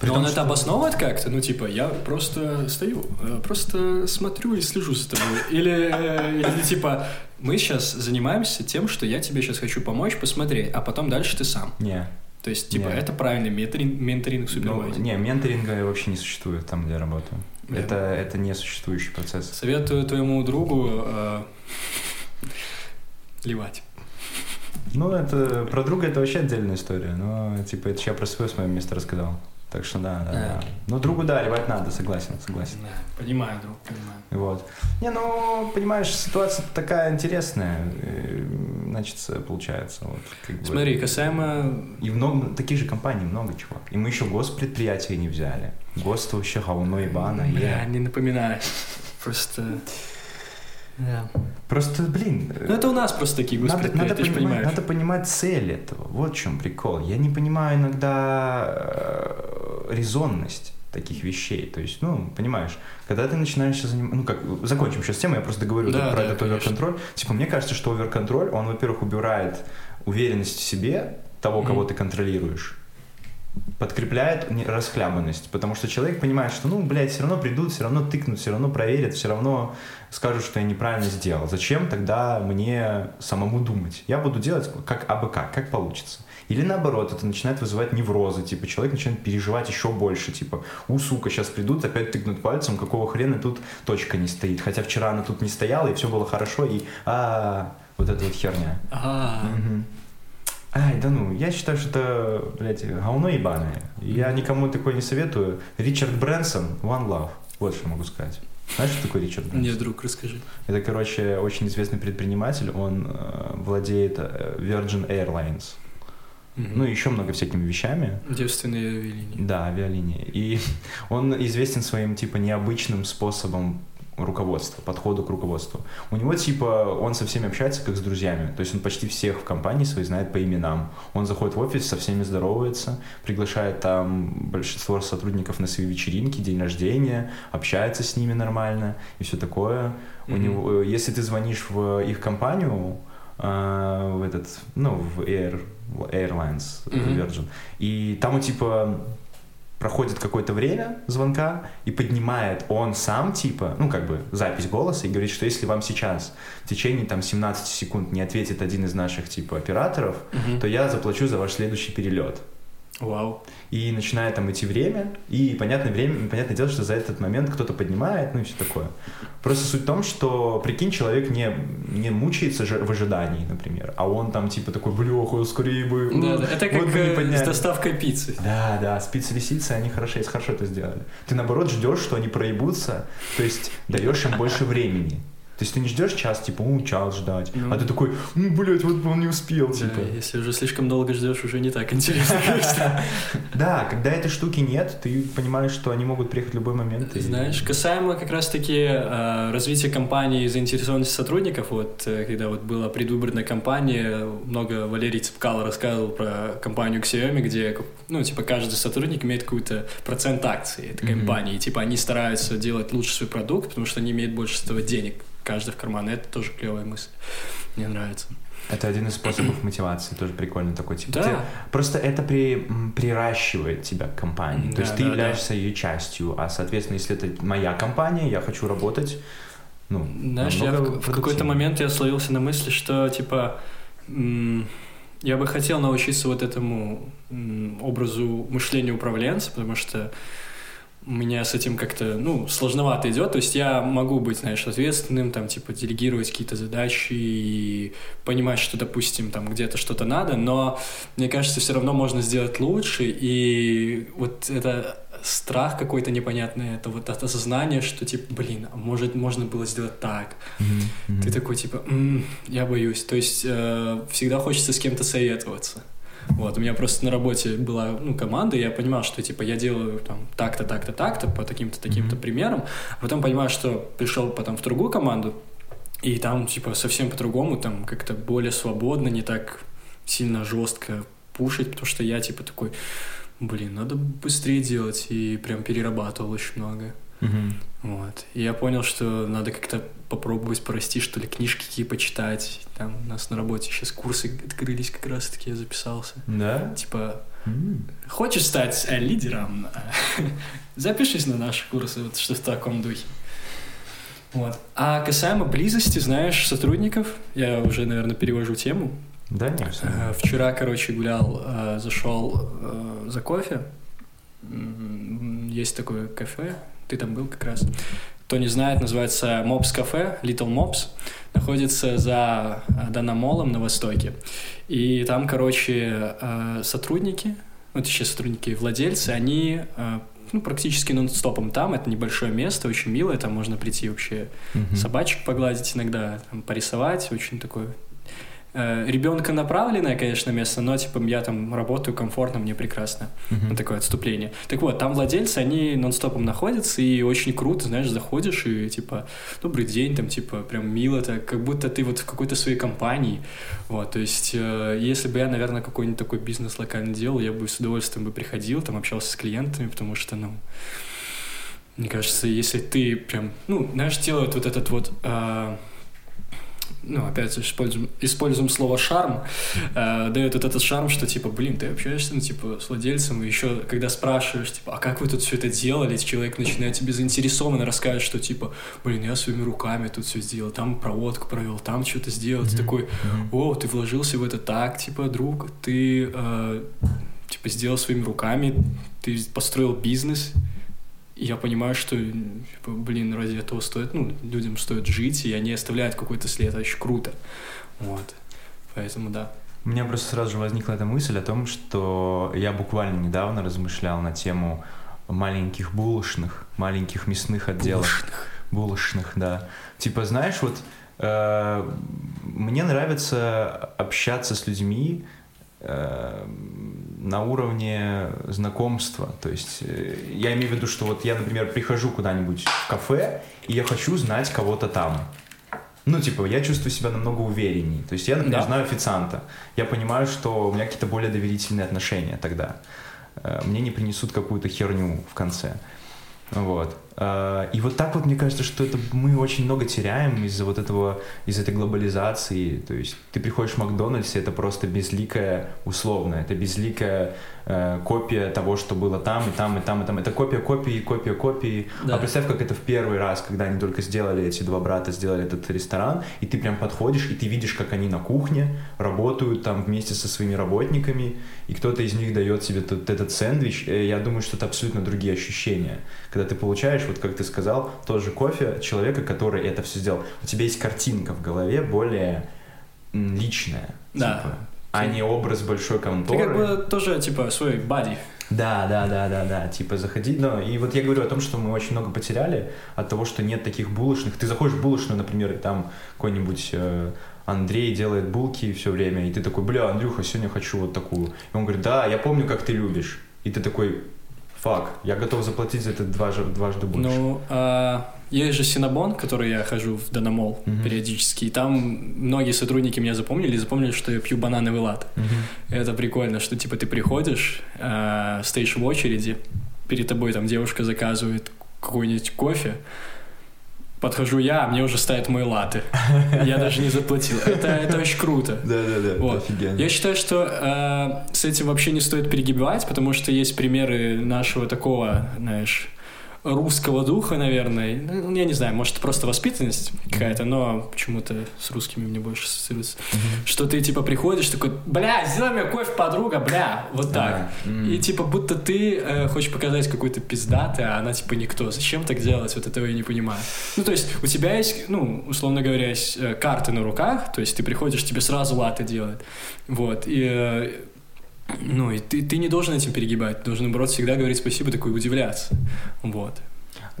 при Но том, он это что- обосновывает как-то? Ну, типа, я просто стою, э, просто смотрю и слежу за тобой. Или, э, или типа, мы сейчас занимаемся тем, что я тебе сейчас хочу помочь, посмотреть, а потом дальше ты сам. Не, То есть, типа, Не. это правильный менторинг, менторинг ну, супервайзинг. не, менторинга вообще не существует там, где я работаю. Да. Это, это не существующий процесс. Советую твоему другу э, ливать. Ну, это про друга это вообще отдельная история. Но, типа, это я про свое с моего места рассказал. Так что да, да, Да. Ну, другу, да, ливать надо, согласен, согласен. Да, понимаю, друг, понимаю. Вот. Не, ну, понимаешь, ситуация такая интересная, э, значит, получается. Вот, как бы. Смотри, касаемо... И много, таких же компаний много, чувак. И мы еще госпредприятия не взяли. ГОСТ вообще говно ебано. Бля, не напоминай. Просто... Да. Просто, блин, э, Ну, это у нас просто такие надо, госпредприятия, надо ты же понимать, понимаешь. надо понимать цель этого. Вот в чем прикол. Я не понимаю иногда э, резонность таких вещей. То есть, ну, понимаешь, когда ты начинаешься заниматься... Ну, как, закончим сейчас тему, я просто говорю Да, про да, этот оверконтроль. Типа, мне кажется, что оверконтроль, он, во-первых, убирает уверенность в себе того, кого Мгм. ты контролируешь, подкрепляет расхлябанность, потому что человек понимает, что, ну, блядь, все равно придут, все равно тыкнут, все равно проверят, все равно скажут, что я неправильно сделал. Зачем тогда мне самому думать? Я буду делать как абы как, получится. Или наоборот, это начинает вызывать неврозы, типа человек начинает переживать еще больше, типа, у, сука, сейчас придут, опять тыкнут пальцем, какого хрена тут точка не стоит, хотя вчера она тут не стояла, и все было хорошо, и а вот эта вот херня. А, Мгм. Ай, да ну, я считаю, что это, блядь, говно ебаное. Я никому такое не советую. Ричард Брэнсон, One Love. Вот что могу сказать. Знаешь, что такое Ричард Брэнсон? Нет, друг, расскажи. Это, короче, очень известный предприниматель. Он э, владеет э, Virgin Airlines. Ну, и еще много всякими вещами. Девственные авиалинии. Да, авиалинии. И он известен своим, типа, необычным способом руководства, подходу к руководству. У него, типа, он со всеми общается, как с друзьями. То есть он почти всех в компании своей знает по именам. Он заходит в офис, со всеми здоровается, приглашает там большинство сотрудников на свои вечеринки, день рождения, общается с ними нормально и все такое. У Мгм. него, э, если ты звонишь в их компанию, э, в этот, ну, в Air, Airlines, Мгм. Virgin, и там, типа, проходит какое-то время звонка и поднимает он сам, типа, ну, как бы, запись голоса и говорит, что если вам сейчас в течение, там, 17 секунд не ответит один из наших, типа, операторов, Мгм. то я заплачу за ваш следующий перелет. Вау. И начинает там идти время, и понятное время, понятное дело, что за этот момент кто-то поднимает, ну и все такое. Просто суть в том, что, прикинь, человек не, не мучается же в ожидании, например, а он там типа такой, бляха, скорее бы, Да, да. Это вот как бы не э, с поднять». доставкой пиццы. Да, да, спицы лисицы, они хорошо, хорошо это сделали. Ты наоборот ждешь, что они проебутся, то есть даешь им больше времени. То есть ты не ждешь час, типа, у, час ждать, Ну. а ты такой, ну, блядь, вот бы он не успел, Да, типа. если уже слишком долго ждешь, уже не так интересно. Да, когда этой штуки нет, ты понимаешь, что они могут приехать в любой момент. Знаешь, касаемо как раз-таки э, развития компании и заинтересованности сотрудников, вот э, когда вот была предвыборная кампания, много Валерий Цепкало рассказывал про компанию Xiaomi, где, ну, типа, каждый сотрудник имеет какой-то процент акций этой компании, и, типа, они стараются делать лучше свой продукт, потому что они имеют больше этого денег, каждый в карман, это тоже клевая мысль, мне нравится. Это один из способов мотивации, тоже прикольно такой типа. Да. Ты- Просто это при, приращивает тебя к компании. То Да, есть ты да, являешься ее частью, а соответственно, если это моя компания, я хочу работать. Ну, Знаешь, я в, в какой-то момент я словился на мысли, что, типа, я бы хотел научиться вот этому образу мышления управленца, потому что у меня с этим как-то, ну, сложновато идет. То есть я могу быть, знаешь, ответственным, там, типа, делегировать какие-то задачи и понимать, что, допустим, там где-то что-то надо, но мне кажется, все равно можно сделать лучше, и вот это страх какой-то непонятный, это вот это осознание, что, типа, блин, а может, можно было сделать так. Мгм. Ты такой, типа, «М, я боюсь. То есть э, всегда хочется с кем-то советоваться. Вот, у меня просто на работе была, ну, команда, и я понимал, что, типа, я делаю там так-то, так-то, так-то, по таким-то, таким-то Мгм. примерам, а потом понимаю, что пришел потом в другую команду, и там, типа, совсем по-другому, там как-то более свободно, не так сильно жестко пушить, потому что я, типа, такой, блин, надо быстрее делать, и прям перерабатывал очень много. Мгм. Вот. И я понял, что надо как-то попробовать порасти, что ли, книжки какие почитать. Там у нас на работе сейчас курсы открылись, как раз таки я записался. Да? Типа, хочешь стать э, лидером? Запишись на наши курсы, вот что в таком духе. Вот. А касаемо близости, знаешь, сотрудников, я уже, наверное, перевожу тему. Да, не всё. Э, Вчера, короче, гулял, э, зашел э, за кофе. Есть такое кафе, ты там был как раз. Кто не знает, называется Мопс кафе, Little Mops. Находится за э, Данамолом на востоке. И там, короче, э, сотрудники, ну, точнее, сотрудники владельцы, они э, ну, практически нон-стопом там. Это небольшое место, очень милое. Там можно прийти вообще Мгм. собачек погладить иногда, там, порисовать, очень такое ребенка направленное, конечно, место, но типа я там работаю комфортно, мне прекрасно. Мгм. Ну, такое отступление. Так вот, там владельцы, они нон-стопом находятся, и очень круто, знаешь, заходишь и типа, добрый день, там типа прям мило так, как будто ты вот в какой-то своей компании. Вот, то есть, э, если бы я, наверное, какой-нибудь такой бизнес локальный делал, я бы с удовольствием бы приходил, там общался с клиентами, потому что, ну, мне кажется, если ты прям, ну, знаешь, делают вот этот вот а, ну, опять используем, используем слово шарм, э, дает вот этот шарм, что, типа, блин, ты общаешься, ну, типа, с владельцем, и еще, когда спрашиваешь, типа, а как вы тут все это делали, человек начинает тебе заинтересованно рассказывать, что, типа, блин, я своими руками тут все сделал, там проводку провел, там что-то сделал, ты Мгм. такой, о, ты вложился в это так, типа, друг, ты, э, типа, сделал своими руками, ты построил бизнес, я понимаю, что, типа, блин, ради этого стоит, ну, людям стоит жить, и они оставляют какой-то след, это очень круто. Вот. Поэтому да. У меня просто сразу же возникла эта мысль о том, что я буквально недавно размышлял на тему маленьких булочных, маленьких мясных отделов. Булочных, да. Типа, знаешь, вот э, мне нравится общаться с людьми, на уровне знакомства. То есть э, я имею в виду, что вот я, например, прихожу куда-нибудь в кафе, и я хочу знать кого-то там. Ну, типа, я чувствую себя намного уверенней. То есть я, например, Да. знаю официанта. Я понимаю, что у меня какие-то более доверительные отношения тогда. Э, Мне не принесут какую-то херню в конце. Вот. Э, И вот так вот мне кажется, что это мы очень много теряем из-за вот этого, из этой глобализации. То есть ты приходишь в Макдональдс, и это просто безликая, условно, это безликая э, копия того, что было там, и там, и там, и там. Это копия копии, копия копии. Да. А представь, как это в первый раз, когда они только сделали, эти два брата сделали этот ресторан, и ты прям подходишь, и ты видишь, как они на кухне работают там вместе со своими работниками, и кто-то из них дает тебе тот- этот сэндвич. Э, Я думаю, что это абсолютно другие ощущения. Когда ты получаешь, вот как ты сказал, тот же кофе человека, который это все сделал. У тебя есть картинка в голове более личная. Да. типа, а не образ большой Ты конторы. как бы тоже, типа, свой бади. Да, да, да, да, да, типа заходи, ну, и вот я говорю о том, что мы очень много потеряли от того, что нет таких булочных. Ты заходишь в булочную, например, и там какой-нибудь э, Андрей делает булки все время, и ты такой, бля, Андрюха, сегодня хочу вот такую. И он говорит, да, я помню, как ты любишь. И ты такой, фак, я готов заплатить за это дважды, дважды больше. Ну, а, есть же Синабон, который я хожу в Данамол Мгм. периодически, и там многие сотрудники меня запомнили, запомнили, что я пью банановый лат. Мгм. Это прикольно, что типа ты приходишь, а, стоишь в очереди, перед тобой там девушка заказывает какой-нибудь кофе, подхожу я, а мне уже ставят мой латы. Я даже не заплатил. Это, это очень круто. Да, да, да, Вот. офигенно. Я считаю, что э, с этим вообще не стоит перегибать, потому что есть примеры нашего такого, знаешь, русского духа, наверное. Ну, я не знаю, может, просто воспитанность какая-то, но почему-то с русскими мне больше ассоциируется. Что ты, типа, приходишь, такой, бля, сделай мне кофе, подруга, бля, вот так. И, типа, будто ты э, хочешь показать какой-то пиздатый, а она, типа, никто. Зачем так делать? Вот этого я не понимаю. Ну, то есть, у тебя есть, ну, условно говоря, есть э, карты на руках, то есть, ты приходишь, тебе сразу латы делают. Вот, и... ну, и ты, ты не должен этим перегибать, ты должен, наоборот, всегда говорить спасибо, такой удивляться. Вот.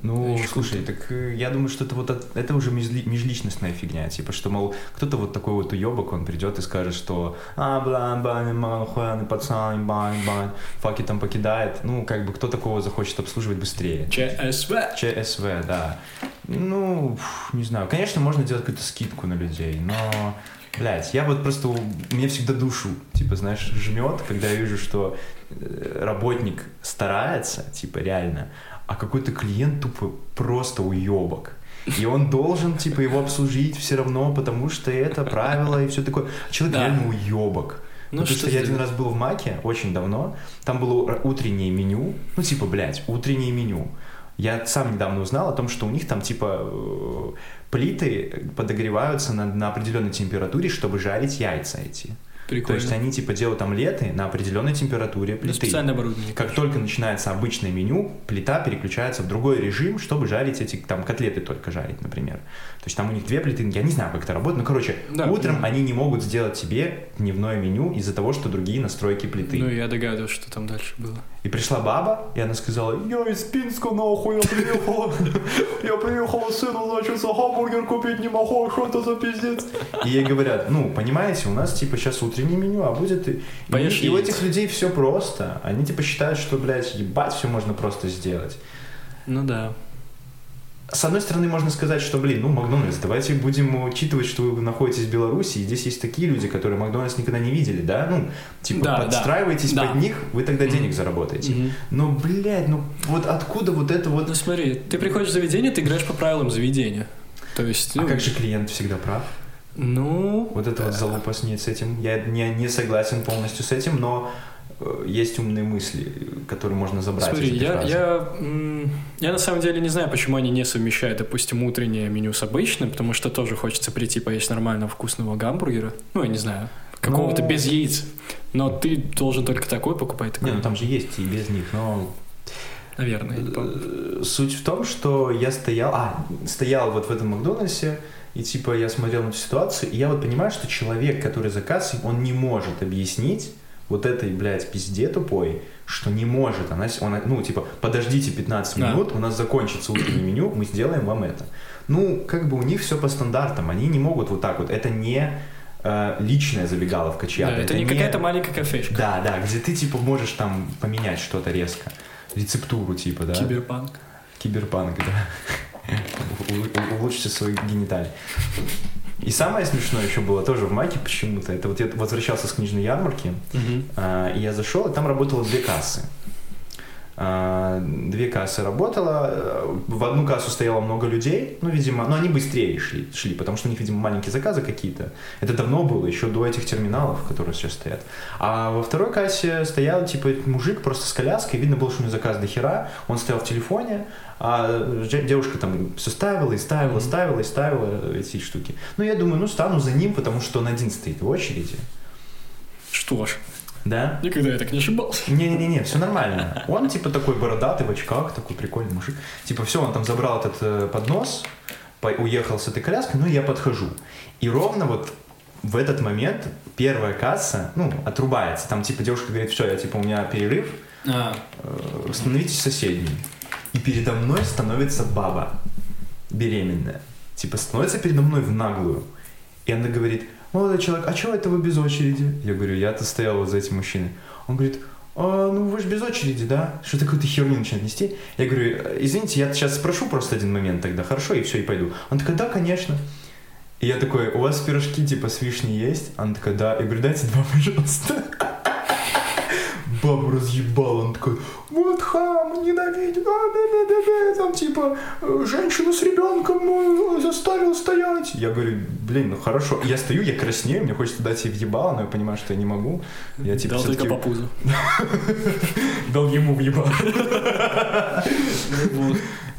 Ну, Очень слушай, так э, я думаю, что это вот от- это уже межли- межличностная фигня, типа, что, мол, кто-то вот такой вот уебок, он придет и скажет, что а, бля, бань, махуяный пацан, бань, бань, факи там покидает. Ну, как бы, кто такого захочет обслуживать быстрее? ЧСВ. ЧСВ, да. Ну, не знаю. Конечно, можно делать какую-то скидку на людей, но, блядь, я вот просто, мне всегда душу, типа, знаешь, жмет, когда я вижу, что э, работник старается, типа, реально, а какой-то клиент тупо просто уебок. И он должен, типа, его обслужить все равно, потому что это правило и все такое. Человек Да. реально уебок. Ну, Потому что что я один раз был в Маке, очень давно, там было утреннее меню, ну типа, блядь, утреннее меню. Я сам недавно узнал о том, что у них там типа э, плиты подогреваются на, на определенной температуре, чтобы жарить яйца эти. То Прикольно. есть они типа делают омлеты на определенной температуре плиты. специальное оборудование. Как только начинается обычное меню, плита переключается в другой режим, чтобы жарить эти там котлеты только жарить, например. То есть там у них две плиты, я не знаю, как это работает, но короче, Да. утром они не могут сделать тебе дневное меню из-за того, что другие настройки плиты. Ну, я догадываюсь, что там дальше было. И пришла баба, и она сказала, я из Пинска, нахуй, я приехала, я приехала сыну, значит, за хамбургер купить не могу, а что это за пиздец? И ей говорят, ну, понимаете, у нас, типа, сейчас утреннее меню, а будет... И, Поешь и у этих людей все просто. Они, типа, считают, что, блядь, ебать, все можно просто сделать. Ну да. С одной стороны, можно сказать, что, блин, ну, Макдональдс, давайте будем учитывать, что вы находитесь в Беларуси, и здесь есть такие люди, которые Макдональдс никогда не видели, да? Ну, типа, Да, да. подстраивайтесь Да. под них, вы тогда Мгм. денег заработаете. Мгм. Ну, блядь, ну вот откуда вот это вот... Ну смотри, ты приходишь в заведение, ты играешь по правилам заведения. То есть, А ну, как же клиент всегда прав? Ну, Вот это вот залупа с ней с этим. Я не, не согласен полностью с этим, но э, есть умные мысли, которые можно забрать Смотри, я, фразы. я, я на самом деле не знаю, почему они не совмещают, допустим, утреннее меню с обычным, потому что тоже хочется прийти поесть нормального вкусного гамбургера. Ну, я не знаю, какого-то Ну- без яиц. Но ты должен только такой покупать. Такой, Не, ну там же есть и без них, но Наверное. Э, Суть в том, что я стоял, а, стоял вот в этом Макдональдсе, и типа я смотрел на эту ситуацию, и я вот понимаю, что человек, который за кассой, он не может объяснить вот этой, блядь, пизде тупой, что не может. Она, он, ну, типа, подождите 15 Да. минут, у нас закончится утреннее меню, мы сделаем вам это. Ну, как бы у них все по стандартам, они не могут вот так вот. Это не э, личная забегаловка Да, чья-то. это не какая-то маленькая кафешка. Да, да, где ты типа можешь там поменять что-то резко. Рецептуру типа, да. Киберпанк. Киберпанк, да. Улучшите свои гениталии. И самое смешное еще было тоже в Маке почему-то. Это вот я возвращался с книжной ярмарки, а, и я зашел, и там работало две кассы. Две кассы работало, э, в одну кассу стояло много людей, ну, видимо, но они быстрее шли, шли, потому что у них, видимо, маленькие заказы какие-то. Это давно было, еще до этих терминалов, которые сейчас стоят. А во второй кассе стоял, типа, мужик просто с коляской, видно было, что у него заказ до хера, он стоял в телефоне, а девушка там все ставила и ставила, ставила и ставила эти штуки. Ну, я думаю, ну, стану за ним, потому что он один стоит в очереди. Что ж, Да? никогда я так не ошибался. Не-не-не, все нормально. Он типа такой бородатый в очках, такой прикольный мужик. Типа все, он там забрал этот э, поднос, по- уехал с этой коляской, ну я подхожу. И ровно вот в этот момент первая касса, ну, отрубается. Там типа девушка говорит, все, я типа у меня перерыв, А, э, становитесь соседней. И передо мной становится баба беременная. Типа становится передо мной в наглую. И она говорит, молодой человек, а чего это вы без очереди? Я говорю, я-то стоял вот за этим мужчиной. Он говорит, «А, ну вы же без очереди, да? Что такое-то херню начинает нести? Я говорю, «Э, извините, я сейчас спрошу просто один момент тогда, хорошо, и все, и пойду. Он такой, да, конечно. И я такой, у вас пирожки типа с вишней есть? Она такая, да. Я говорю, дайте два, пожалуйста. Бабу разъебал, он такой, вот хам, ненавидит, да, да, да, да, да, там типа, женщину с ребенком э, заставил стоять. Я говорю, блин, ну хорошо. Я стою, я краснею, мне хочется дать ей въебало, но я понимаю, что я не могу. Я типа дал только по пузу. дал ему въебало.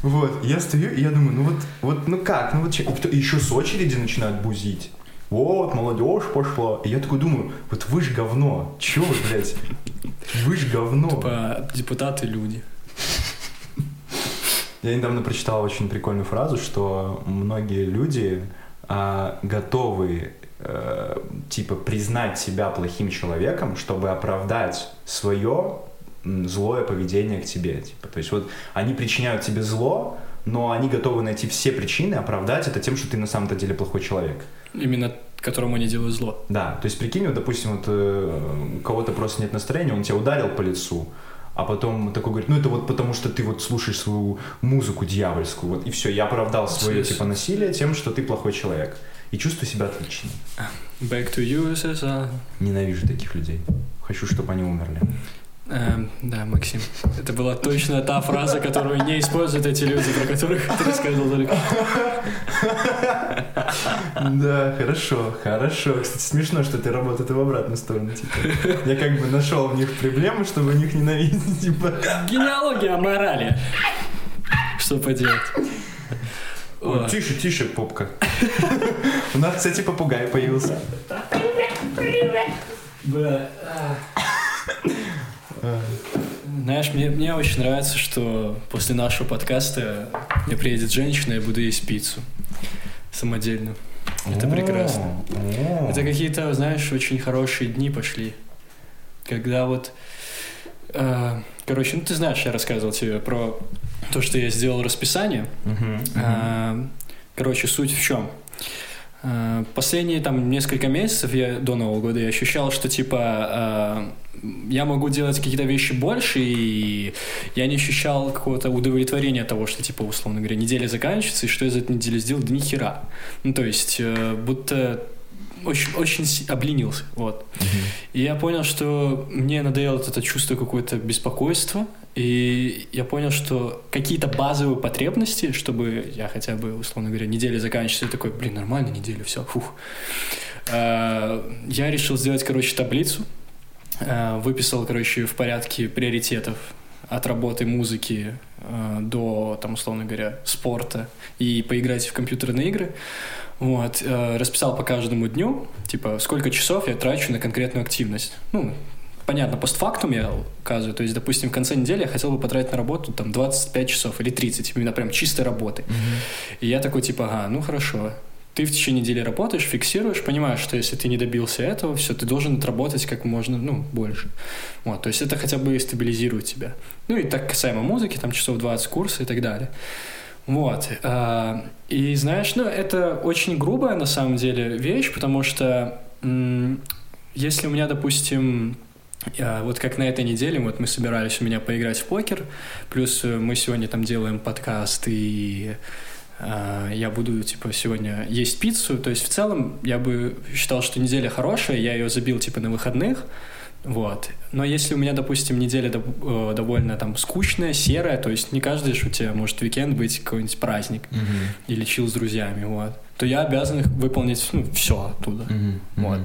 Вот. Я стою, и я думаю, ну вот, вот, ну как, ну вот, еще с очереди начинают бузить. Вот, молодежь пошла. И я такой думаю, вот вы ж говно. Че вы, блядь? Вы ж говно. Типа депутаты люди. Я недавно прочитал очень прикольную фразу, что многие люди а, готовы э, типа признать себя плохим человеком, чтобы оправдать свое злое поведение к тебе. Типа, то есть вот они причиняют тебе зло, но они готовы найти все причины оправдать это тем, что ты на самом-то деле плохой человек. Именно которому они делают зло. Да, то есть прикинь, вот, допустим, вот э, у кого-то просто нет настроения, он тебя ударил по лицу, а потом такой говорит, ну это вот потому что ты вот слушаешь свою музыку дьявольскую, вот и все, я оправдал свое типа насилие тем, что ты плохой человек. И чувствую себя отлично. Back to you, SSR. Ненавижу таких людей. Хочу, чтобы они умерли. Эм, да, Максим. Это была точно та фраза, которую не используют эти люди, про которых ты рассказывал только. Да, хорошо, хорошо. Кстати, смешно, что ты работаешь в обратную сторону. Типа. Я как бы нашел в них проблему, чтобы них ненавидеть. Типа. Генеалогия морали. Что поделать? О, тише, тише, попка. У нас, кстати, попугай появился. бля. Знаешь, мне, мне очень нравится, что после нашего подкаста мне приедет женщина, я буду есть пиццу самодельную. Это прекрасно. Это какие-то, знаешь, очень хорошие дни пошли. Когда вот... э, короче, ну ты знаешь, я рассказывал тебе про то, что я сделал расписание. А, Короче, суть в чем? А, Последние там несколько месяцев я до Нового года я ощущал, что типа а, я могу делать какие-то вещи больше, и я не ощущал какого-то удовлетворения того, что типа, условно говоря, неделя заканчивается, и что я за эту неделю сделал, да ни хера. Ну, то есть, э, будто очень, очень обленился, вот. И я понял, что мне надоело это чувство какое-то беспокойства, и я понял, что какие-то базовые потребности, чтобы я хотя бы, условно говоря, неделя заканчивается, и такой, блин, нормально, неделя, все, фух. А, Я решил сделать, короче, таблицу, выписал, короче, в порядке приоритетов от работы, музыки а, до, там, условно говоря, спорта и поиграть в компьютерные игры. Вот, э, расписал по каждому дню, типа, сколько часов я трачу на конкретную активность. Ну, понятно, постфактум я указываю, то есть, допустим, в конце недели я хотел бы потратить на работу там 25 часов или 30, именно прям чистой работы. И я такой, типа, ага, ну хорошо, ты в течение недели работаешь, фиксируешь, понимаешь, что если ты не добился этого, все, ты должен отработать как можно, ну, больше. Вот, то есть это хотя бы стабилизирует тебя. Ну и так касаемо музыки, там часов 20 курса и так далее. Вот. а, И знаешь, ну, это очень грубая на самом деле вещь, потому что если у меня, допустим, э, вот как на этой неделе, вот мы собирались у меня поиграть в покер, плюс э, мы сегодня там делаем подкаст, и э, я буду, типа, сегодня есть пиццу, то есть в целом я бы считал, что неделя хорошая, я ее забил, типа, на выходных, вот. Но если у меня, допустим, неделя дов- э, довольно там скучная, серая, то есть не каждый же у тебя может уикенд быть какой-нибудь праздник Мгм. или чил с друзьями, вот, то я обязан их выполнить, ну, все оттуда. Мгм. Вот.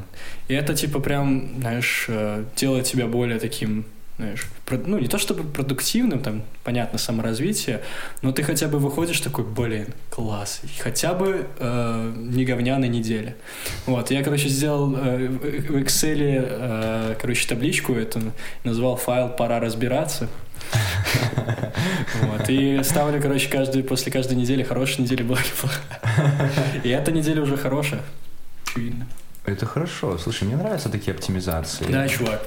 И это, типа, прям, знаешь, э, делает тебя более таким, знаешь, ну, не то чтобы продуктивным, там, понятно, саморазвитие, но ты хотя бы выходишь такой, блин, класс, хотя бы э, не говняной неделе. Вот, я, короче, сделал э, в Excel, э, короче, табличку, это назвал файл «Пора разбираться». Вот, и ставлю, короче, каждый, после каждой недели, хорошая неделя была неплохая. И эта неделя уже хорошая. Очевидно. Это хорошо. Слушай, мне нравятся такие оптимизации. Да, чувак.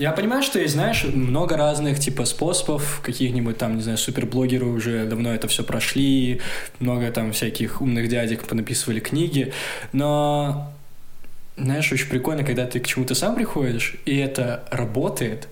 Я понимаю, что есть, знаешь, много разных типа способов, каких-нибудь там, не знаю, суперблогеры уже давно это все прошли, много там всяких умных дядек понаписывали книги, но, знаешь, очень прикольно, когда ты к чему-то сам приходишь, и это работает,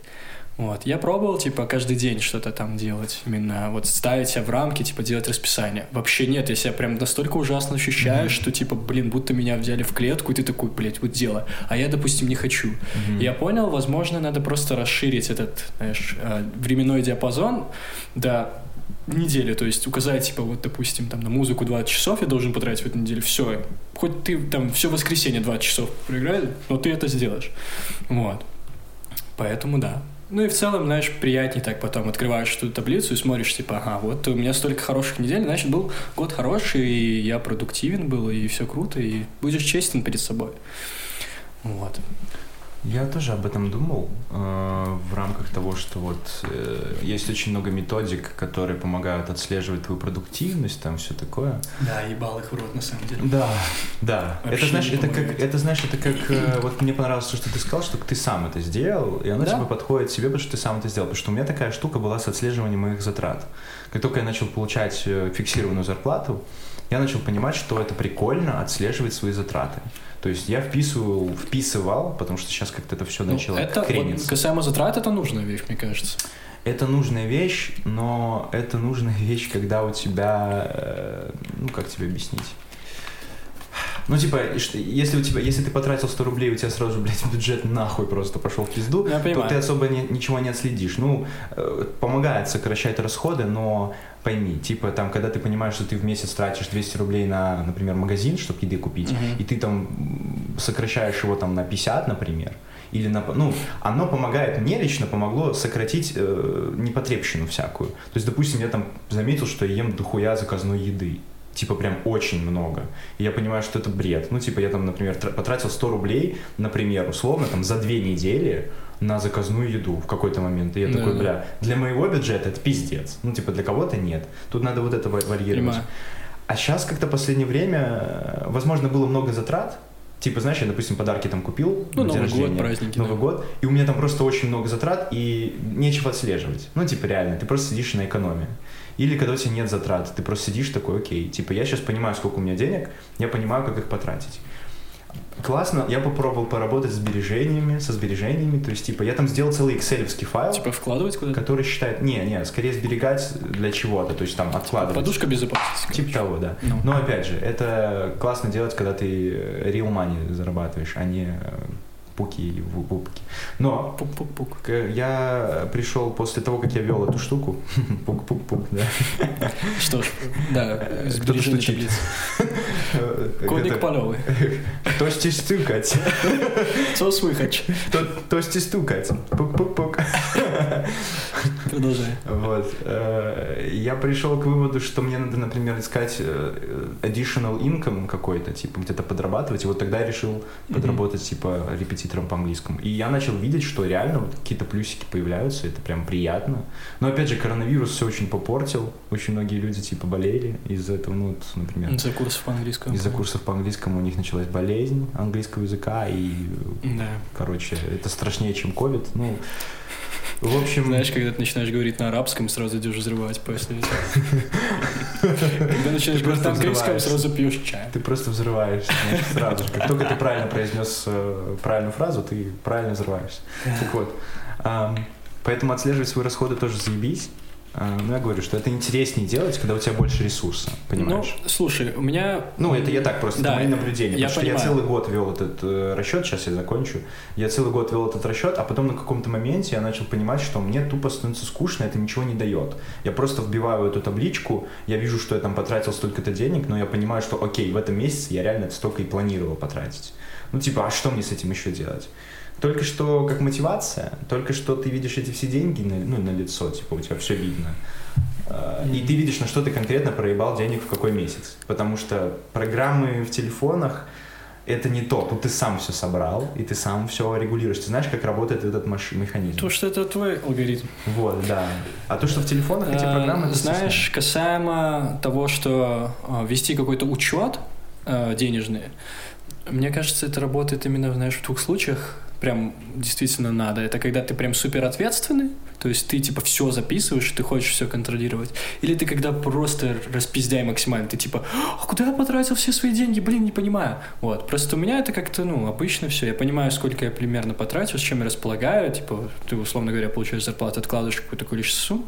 вот. Я пробовал, типа, каждый день что-то там делать. Именно вот ставить себя в рамки, типа, делать расписание. Вообще нет, я себя прям настолько ужасно ощущаю, что, типа, блин, будто меня взяли в клетку, и ты такой, блядь, вот дело. А я, допустим, не хочу. Мгм. Я понял, возможно, надо просто расширить этот, знаешь, э, временной диапазон до недели, то есть указать, типа, вот, допустим, там, на музыку 20 часов я должен потратить в эту неделю, все, хоть ты там все воскресенье 20 часов проиграешь, но ты это сделаешь, вот, поэтому да. Ну и в целом, знаешь, приятнее так потом открываешь эту таблицу и смотришь, типа, ага, вот у меня столько хороших недель, значит, был год хороший, и я продуктивен был, и все круто, и будешь честен перед собой. Вот. Я тоже об этом думал э, в рамках того, что вот э, есть очень много методик, которые помогают отслеживать твою продуктивность, там все такое. Да, ебал их в рот, на самом деле. Да, да. Вообще это знаешь, это как, это знаешь, это как э, вот мне понравилось то, что ты сказал, что ты сам это сделал, и оно Да. тебе подходит себе, потому что ты сам это сделал. Потому что у меня такая штука была с отслеживанием моих затрат. Как только я начал получать фиксированную зарплату, я начал понимать, что это прикольно отслеживать свои затраты. То есть я вписывал, вписывал, потому что сейчас как-то это все Ну, начало это, вот, крениться. касаемо затрат, это нужная вещь, мне кажется. Это нужная вещь, но это нужная вещь, когда у тебя, э, ну как тебе объяснить? Ну, типа, если у тебя, если ты потратил 100 рублей, у тебя сразу, блядь, бюджет нахуй просто пошел в пизду, Я то понимаю. ты особо не- ничего не отследишь. Ну, э, помогает сокращать расходы, но пойми, типа, там, когда ты понимаешь, что ты в месяц тратишь 200 рублей на, например, магазин, чтобы еды купить, Мгм. и ты там сокращаешь его там на 50, например, или на, ну, оно помогает, мне лично помогло сократить э, непотребщину всякую. То есть, допустим, я там заметил, что я ем дохуя заказной еды. Типа прям очень много. И я понимаю, что это бред. Ну, типа, я там, например, тра- потратил 100 рублей, например, условно, там, за две недели на заказную еду в какой-то момент. И я Да, такой, да. бля, для моего бюджета это пиздец. Ну, типа, для кого-то нет. Тут надо вот это ва- варьировать. Понимаю. А сейчас как-то последнее время, э, возможно, было много затрат. Типа, знаешь, я, допустим, подарки там купил Ну, на Новый год, рождения, праздники, Новый да. год, и у меня там просто очень много затрат, и нечего отслеживать. Ну, типа, реально, ты просто сидишь на экономии. Или когда у тебя нет затрат, ты просто сидишь такой, окей, типа, я сейчас понимаю, сколько у меня денег, я понимаю, как их потратить. Классно, я попробовал поработать с сбережениями, со сбережениями, то есть, типа, я там сделал целый экселевский файл, Типа вкладывать куда-то? который считает, не, не, скорее сберегать для чего-то, то есть, там, откладывать. Подушка безопасности. Типа того, да. Ну. Но опять же, это классно делать, когда ты real money зарабатываешь, а не э, пуки и ву- вупки. Но Пук-пук-пук. я пришел после того, как я вел эту штуку, пук-пук-пук, да. Что ж, да, таблицы. Э, Коник это- полевый. Тости стукать. Что слыхать? То- Тости стукать. Пук-пук-пук. Продолжай. Вот. э, Я пришел к выводу, что мне надо, например, искать э, additional income какой-то, типа где-то подрабатывать. И вот тогда я решил подработать, типа, репетитором по английскому. И я начал видеть, что реально вот какие-то плюсики появляются, это прям приятно. Но опять же, коронавирус все очень попортил. Очень многие люди, типа, болели из-за этого, ну, вот, например, За курсов по английскому. из-за курсов по английскому у них началась болезнь английского языка, и, Да. короче, это страшнее, чем ковид. Ну, В общем, Знаешь, когда ты начинаешь говорить на арабском, сразу идешь взрывать после этого. Когда начинаешь говорить на английском, сразу пьешь чай. ты просто взрываешься сразу же. Как только ты правильно произнес э, правильную фразу, ты правильно взрываешься. Так вот, поэтому отслеживать свои расходы тоже заебись. А, Но я говорю, что это интереснее делать, когда у тебя больше ресурса, понимаешь? Ну, слушай, у меня... Ну, это я так просто, Да, это мои наблюдения. я потому что я понимаю. целый год вел этот э, расчет, сейчас я закончу. Я целый год вел этот расчет, а потом на каком-то моменте я начал понимать, что мне тупо становится скучно, это ничего не дает. Я просто вбиваю эту табличку, я вижу, что я там потратил столько-то денег, но я понимаю, что окей, в этом месяце я реально столько и планировал потратить. Ну, типа, а что мне с этим еще делать? Только что как мотивация, только что ты видишь эти все деньги на, ну, на лицо, типа у тебя все видно. А, И ты видишь, на что ты конкретно проебал денег в какой месяц. Потому что программы в телефонах это не то. Тут ты сам все собрал, и ты сам все регулируешь. Ты знаешь, как работает этот маш- механизм. То, что это твой алгоритм. Вот, да. А то, что в телефонах эти Э, программы... Знаешь, касаемо того, что э, вести какой-то учет э, денежный, мне кажется, это работает именно, знаешь, в двух случаях. Прям действительно надо. Это когда ты прям супер ответственный, то есть ты типа все записываешь, ты хочешь все контролировать. Или ты когда просто распиздяй максимально, ты типа, а куда я потратил все свои деньги, блин, не понимаю. Вот. Просто у меня это как-то, ну, обычно все. Я понимаю, сколько я примерно потратил, с чем я располагаю. Типа, ты, условно говоря, получаешь зарплату, откладываешь какую-то количество сумм,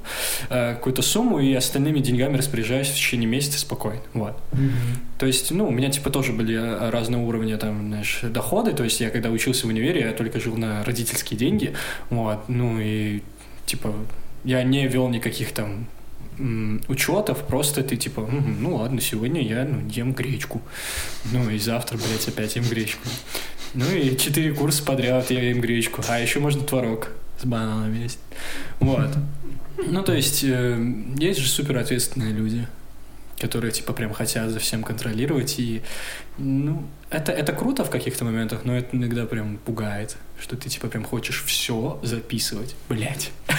э, какую-то сумму, и остальными деньгами распоряжаюсь в течение месяца спокойно. Вот. То есть, ну, у меня, типа, тоже были э, разные уровни, там, знаешь, доходы. То есть, я когда учился в универе, я только жил на родительские деньги. Вот. Ну, и, типа, я не вел никаких там учетов, просто ты типа, «Мгм, ну ладно, сегодня я ну, ем гречку, ну и завтра, блядь, опять ем гречку. Ну и четыре курса подряд я ем гречку, а еще можно творог с бананами есть. Вот. Ну, то есть, э, есть же супер ответственные люди, которые, типа, прям хотят за всем контролировать, и, ну, это, это круто в каких-то моментах, но это иногда прям пугает, что ты, типа, прям хочешь все записывать, блять. А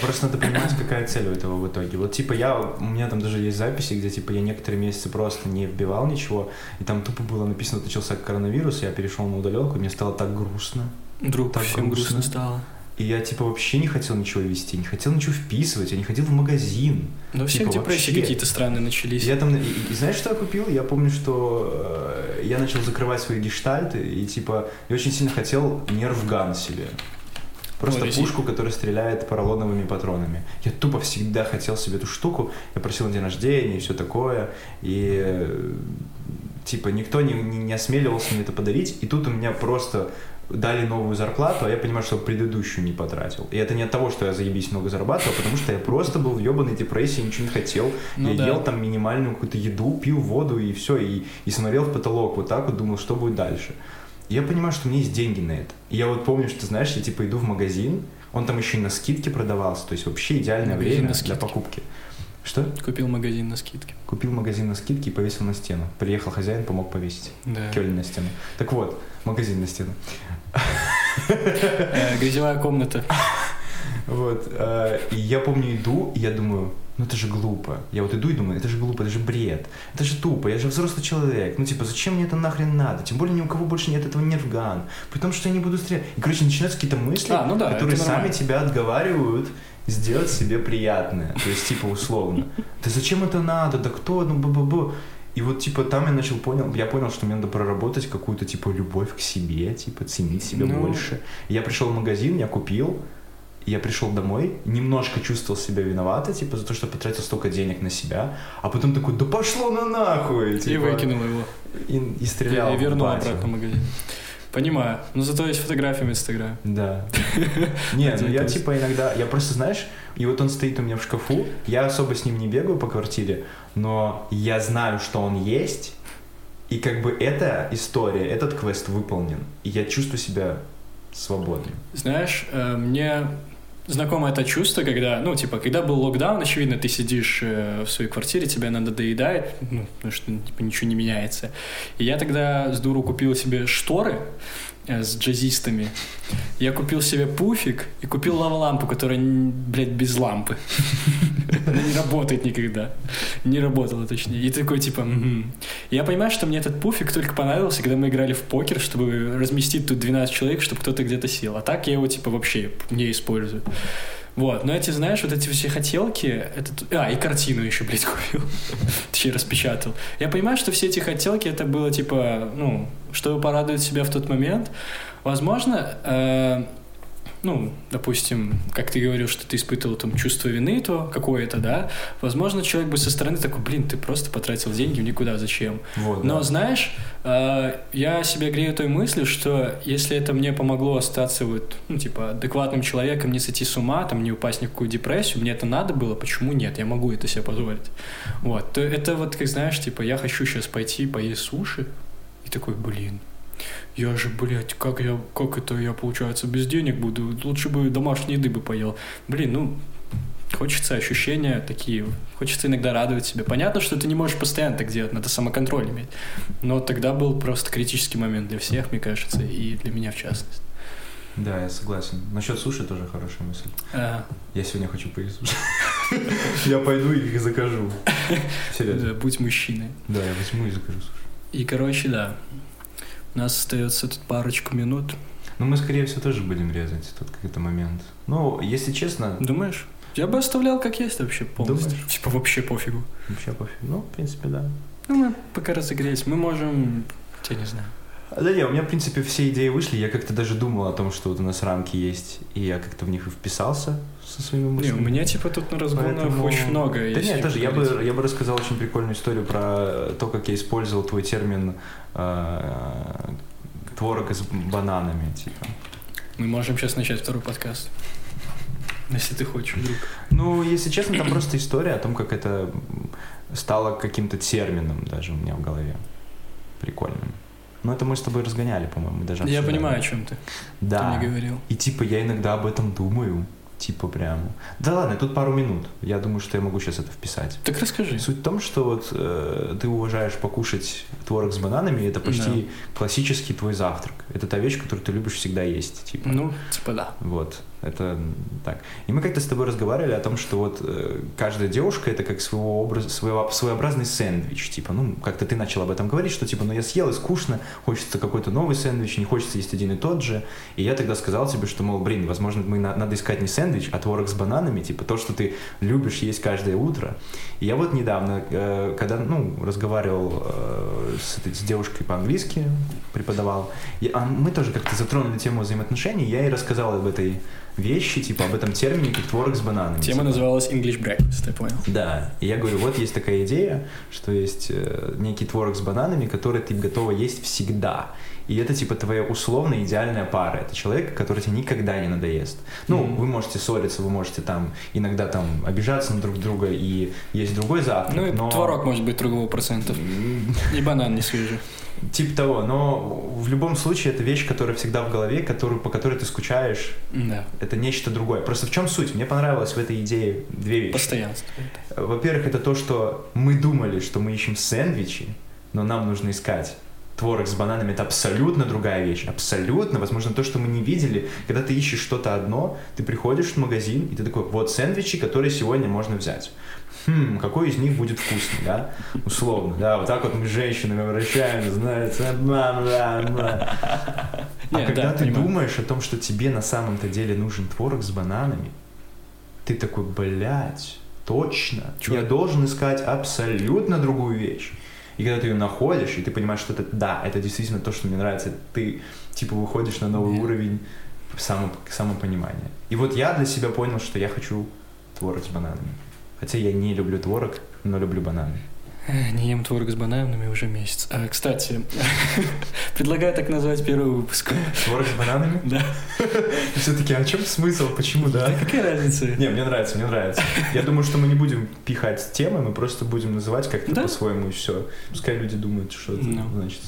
Просто надо понимать, какая цель у этого в итоге. Вот типа я, у меня там даже есть записи, где типа я некоторые месяцы просто не вбивал ничего, и там тупо было написано, начался коронавирус, я перешел на удаленку, и мне стало так грустно. Вдруг Так всем грустно грустно. стало. И я типа вообще не хотел ничего вести, не хотел ничего вписывать, я не ходил в магазин. Но все Типа, депрессии вообще. какие-то странные начались. Я там, и, и знаешь, что я купил? Я помню, что э, я начал закрывать свои гештальты, и типа я очень сильно хотел нервган себе. Просто Ой, пушку, которая стреляет поролоновыми патронами. Я тупо всегда хотел себе эту штуку. Я просил на день рождения и все такое. И э, типа никто не, не, не осмеливался мне это подарить. И тут у меня просто дали новую зарплату, а я понимаю, что предыдущую не потратил. И это не от того, что я заебись много зарабатывал, потому что я просто был в ебаной депрессии, ничего не хотел. Ну я да. ел там минимальную какую-то еду, пил воду и все, и, и смотрел в потолок вот так вот, думал, что будет дальше. И я понимаю, что у меня есть деньги на это. И я вот помню, что, знаешь, я типа иду в магазин, он там еще и на скидке продавался, то есть вообще идеальное Магазин время для покупки. Что? Купил магазин на скидке. Купил магазин на скидке и повесил на стену. Приехал хозяин, помог повесить. Да. Кёльн на стену. Так вот, магазин на стену. Э, Грязевая комната. Вот. э, И я помню, иду, и я думаю, ну это же глупо. Я вот иду и думаю, это же глупо, это же бред. Это же тупо, я же взрослый человек. Ну типа, зачем мне это нахрен надо? Тем более ни у кого больше нет этого нервган. При том, что я не буду стрелять. И, короче, начинаются какие-то мысли, А, ну да, которые сами тебя отговаривают сделать себе приятное. То есть, типа, условно. Да зачем это надо? Да кто? Ну, бу-бу-бу. И вот, типа, там я начал понял, я понял, что мне надо проработать какую-то, типа, любовь к себе, типа, ценить себя Ну. больше. И я пришел в магазин, я купил, я пришел домой, немножко чувствовал себя виновато, типа, за то, что потратил столько денег на себя, а потом такой, да пошло на нахуй! И типа, выкинул его. И, и стрелял И вернул обратно в магазин. Понимаю. Но зато есть фотографии в Инстаграме. Да. Не, ну я типа иногда, я просто, знаешь, и вот он стоит у меня в шкафу, я особо с ним не бегаю по квартире, но я знаю, что он есть, и как бы эта история, этот квест выполнен, и я чувствую себя свободным. Знаешь, э, мне знакомо это чувство, когда, ну, типа, когда был локдаун, очевидно, ты сидишь э, в своей квартире, тебя надо доедать, ну, потому что, типа, ничего не меняется. И я тогда с дуру купил себе шторы э, с джазистами. Я купил себе пуфик и купил лава-лампу, которая, блядь, без лампы. Не работает никогда. Не работала, точнее. И такой, типа. Я понимаю, что мне этот пуфик только понравился, когда мы играли в покер, чтобы разместить тут 12 человек, чтобы кто-то где-то сел. А так я его, типа, вообще не использую. Вот, но эти, знаешь, вот эти все хотелки, это... т- А, и картину еще, блядь, купил. Точнее, распечатал. Я понимаю, что все эти хотелки, это было, типа, ну, чтобы порадовать себя в тот момент. Возможно, э, ну, допустим, как ты говорил, что ты испытывал там чувство вины, то какое-то, да, возможно, человек бы со стороны такой, блин, ты просто потратил деньги в никуда, зачем? Вот, Но да. знаешь, э, я себя грею той мыслью, что если это мне помогло остаться вот, ну, типа, адекватным человеком, не сойти с ума, там, не упасть ни в какую депрессию, мне это надо было, почему нет? Я могу это себе позволить. Вот, то это вот, как знаешь, типа, я хочу сейчас пойти поесть суши, и такой, блин, я же, блядь, как я, как это я, получается, без денег буду? Лучше бы домашней еды бы поел. Блин, ну, хочется ощущения такие, хочется иногда радовать себя. Понятно, что ты не можешь постоянно так делать, надо самоконтроль иметь. Но тогда был просто критический момент для всех, мне кажется, и для меня в частности. Да, я согласен. Насчет суши тоже хорошая мысль. А, Я сегодня хочу поесть суши. Я пойду и их закажу. Серьезно. будь мужчиной. Да, я возьму и закажу суши. И, короче, да, у нас остается тут парочку минут. Ну, мы, скорее всего, тоже будем резать тут какой-то момент. Ну, если честно, Думаешь? Я бы оставлял как есть вообще полностью. Думаешь? Типа вообще пофигу. вообще пофиг. Ну, в принципе, да. Ну, мы пока разогрелись. Мы можем... Я не знаю. Да не, у меня, в принципе, все идеи вышли. Я как-то даже думал о том, что вот у нас рамки есть, и я как-то в них и вписался со своими Не, мыслями. у меня типа тут на разгонах Поэтому- очень много. Да нет, тоже я бы, я бы рассказал очень прикольную историю про то, как я использовал твой термин э, творог с бананами, типа. Мы можем сейчас начать второй подкаст. Если ты хочешь, вдруг. Ну, если честно, там просто история о том, как это стало каким-то термином даже у меня в голове. Прикольным. Но это мы с тобой разгоняли, по-моему, даже Я обсуждали. понимаю, о чем ты. Да. Ты мне говорил. И типа я иногда об этом думаю. Типа прям. Да ладно, тут пару минут. Я думаю, что я могу сейчас это вписать. Так расскажи. Суть в том, что вот э, ты уважаешь покушать творог с бананами, и это почти классический твой завтрак. Это та вещь, которую ты любишь всегда есть. Типа. Ну, типа да. Вот, это так. И мы как-то с тобой разговаривали о том, что вот э, каждая девушка это как своего образа, своего, своеобразный сэндвич. Типа, ну, как-то ты начал об этом говорить, что типа, ну я съел и скучно, хочется какой-то новый сэндвич, не хочется есть один и тот же. И я тогда сказал тебе, что, мол, блин, возможно, мы на- надо искать не сэндвич, а творог с бананами, типа то, что ты любишь есть каждое утро. И я вот недавно, э, когда, ну, разговаривал э, с, этой- с девушкой по-английски, преподавал, и, а мы тоже как-то затронули тему взаимоотношений, я ей рассказал об этой вещи, типа об этом термине, как творог с бананами. Тема Типа, называлась English Breakfast, я понял. Да, и я говорю, вот есть такая идея, что есть э, некий творог с бананами, который ты готова есть всегда. И это типа твоя условно идеальная пара. Это человек, который тебе никогда не надоест. Ну, Мгм. вы можете ссориться, вы можете там иногда там обижаться на друг друга и есть другой завтрак. Ну и но... творог может быть другого процентов. М, И банан не свежий. Типа того, но в любом случае это вещь, которая всегда в голове, которую, по которой ты скучаешь. Да. Это нечто другое. Просто в чем суть? Мне понравилось в этой идее две вещи. Постоянство. Во-первых, это то, что мы думали, что мы ищем сэндвичи, но нам нужно искать творог с бананами. Это абсолютно другая вещь. Абсолютно. Возможно, то, что мы не видели. Когда ты ищешь что-то одно, ты приходишь в магазин, и ты такой, вот сэндвичи, которые сегодня можно взять. Хм, какой из них будет вкусный, да? Условно, да, вот так вот мы с женщинами обращаемся, знаете, бла, бла, бла. А Не, когда да, ты понимаю. думаешь о том, что тебе на самом-то деле нужен творог с бананами, ты такой, блядь, точно, Чё? я должен искать абсолютно другую вещь. И когда ты ее находишь, и ты понимаешь, что это, да, это действительно то, что мне нравится, ты, типа, выходишь на новый Нет. уровень само, самопонимания. И вот я для себя понял, что я хочу творог с бананами. Хотя я не люблю творог, но люблю бананы. Э, Не ем творог с бананами уже месяц. А, кстати, предлагаю так назвать первый выпуск. Творог с бананами? Да. Все-таки, а чем смысл? Почему, да? Да какая разница? Не, мне нравится, мне нравится. Я думаю, что мы не будем пихать темы, мы просто будем называть как-то Да. по-своему и все. Пускай люди думают, что это Ну. значит.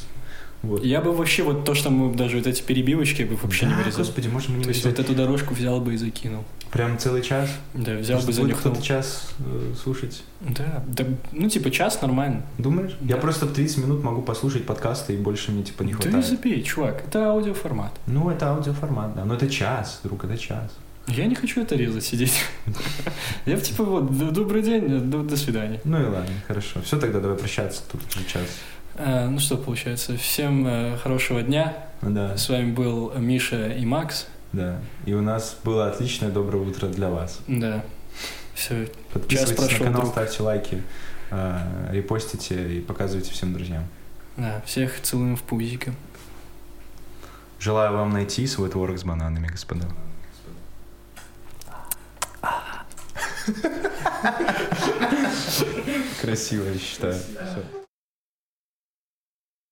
Вот. Я бы вообще вот то, что мы даже вот эти перебивочки я бы вообще не Да, вырезал. Господи, может мы не То есть вырезать вот эту дорожку взял бы и закинул. прям целый час? Да, взял Может, бы занюхнул. кто-то час э, слушать. Да, да, ну типа час нормально. Думаешь? Я Да. просто в 30 минут могу послушать подкасты, и больше мне типа не хватает. забей, чувак, это аудиоформат. Ну, это аудиоформат, да. Но это час, друг, это час. Я не хочу это резать, сидеть. Я типа вот, добрый день, до, свидания. Ну и ладно, хорошо. Все, тогда давай прощаться, тут час. А, ну что получается, всем э, хорошего дня. Да. С вами был Миша и Макс. Да. И у нас было отличное доброе утро для вас. Да. Все. Подписывайтесь прошел, на канал, друг. ставьте лайки, э, репостите и показывайте всем друзьям. Да, всех целуем в пузико. Желаю вам найти свой творог с бананами, господа. Красиво, я считаю.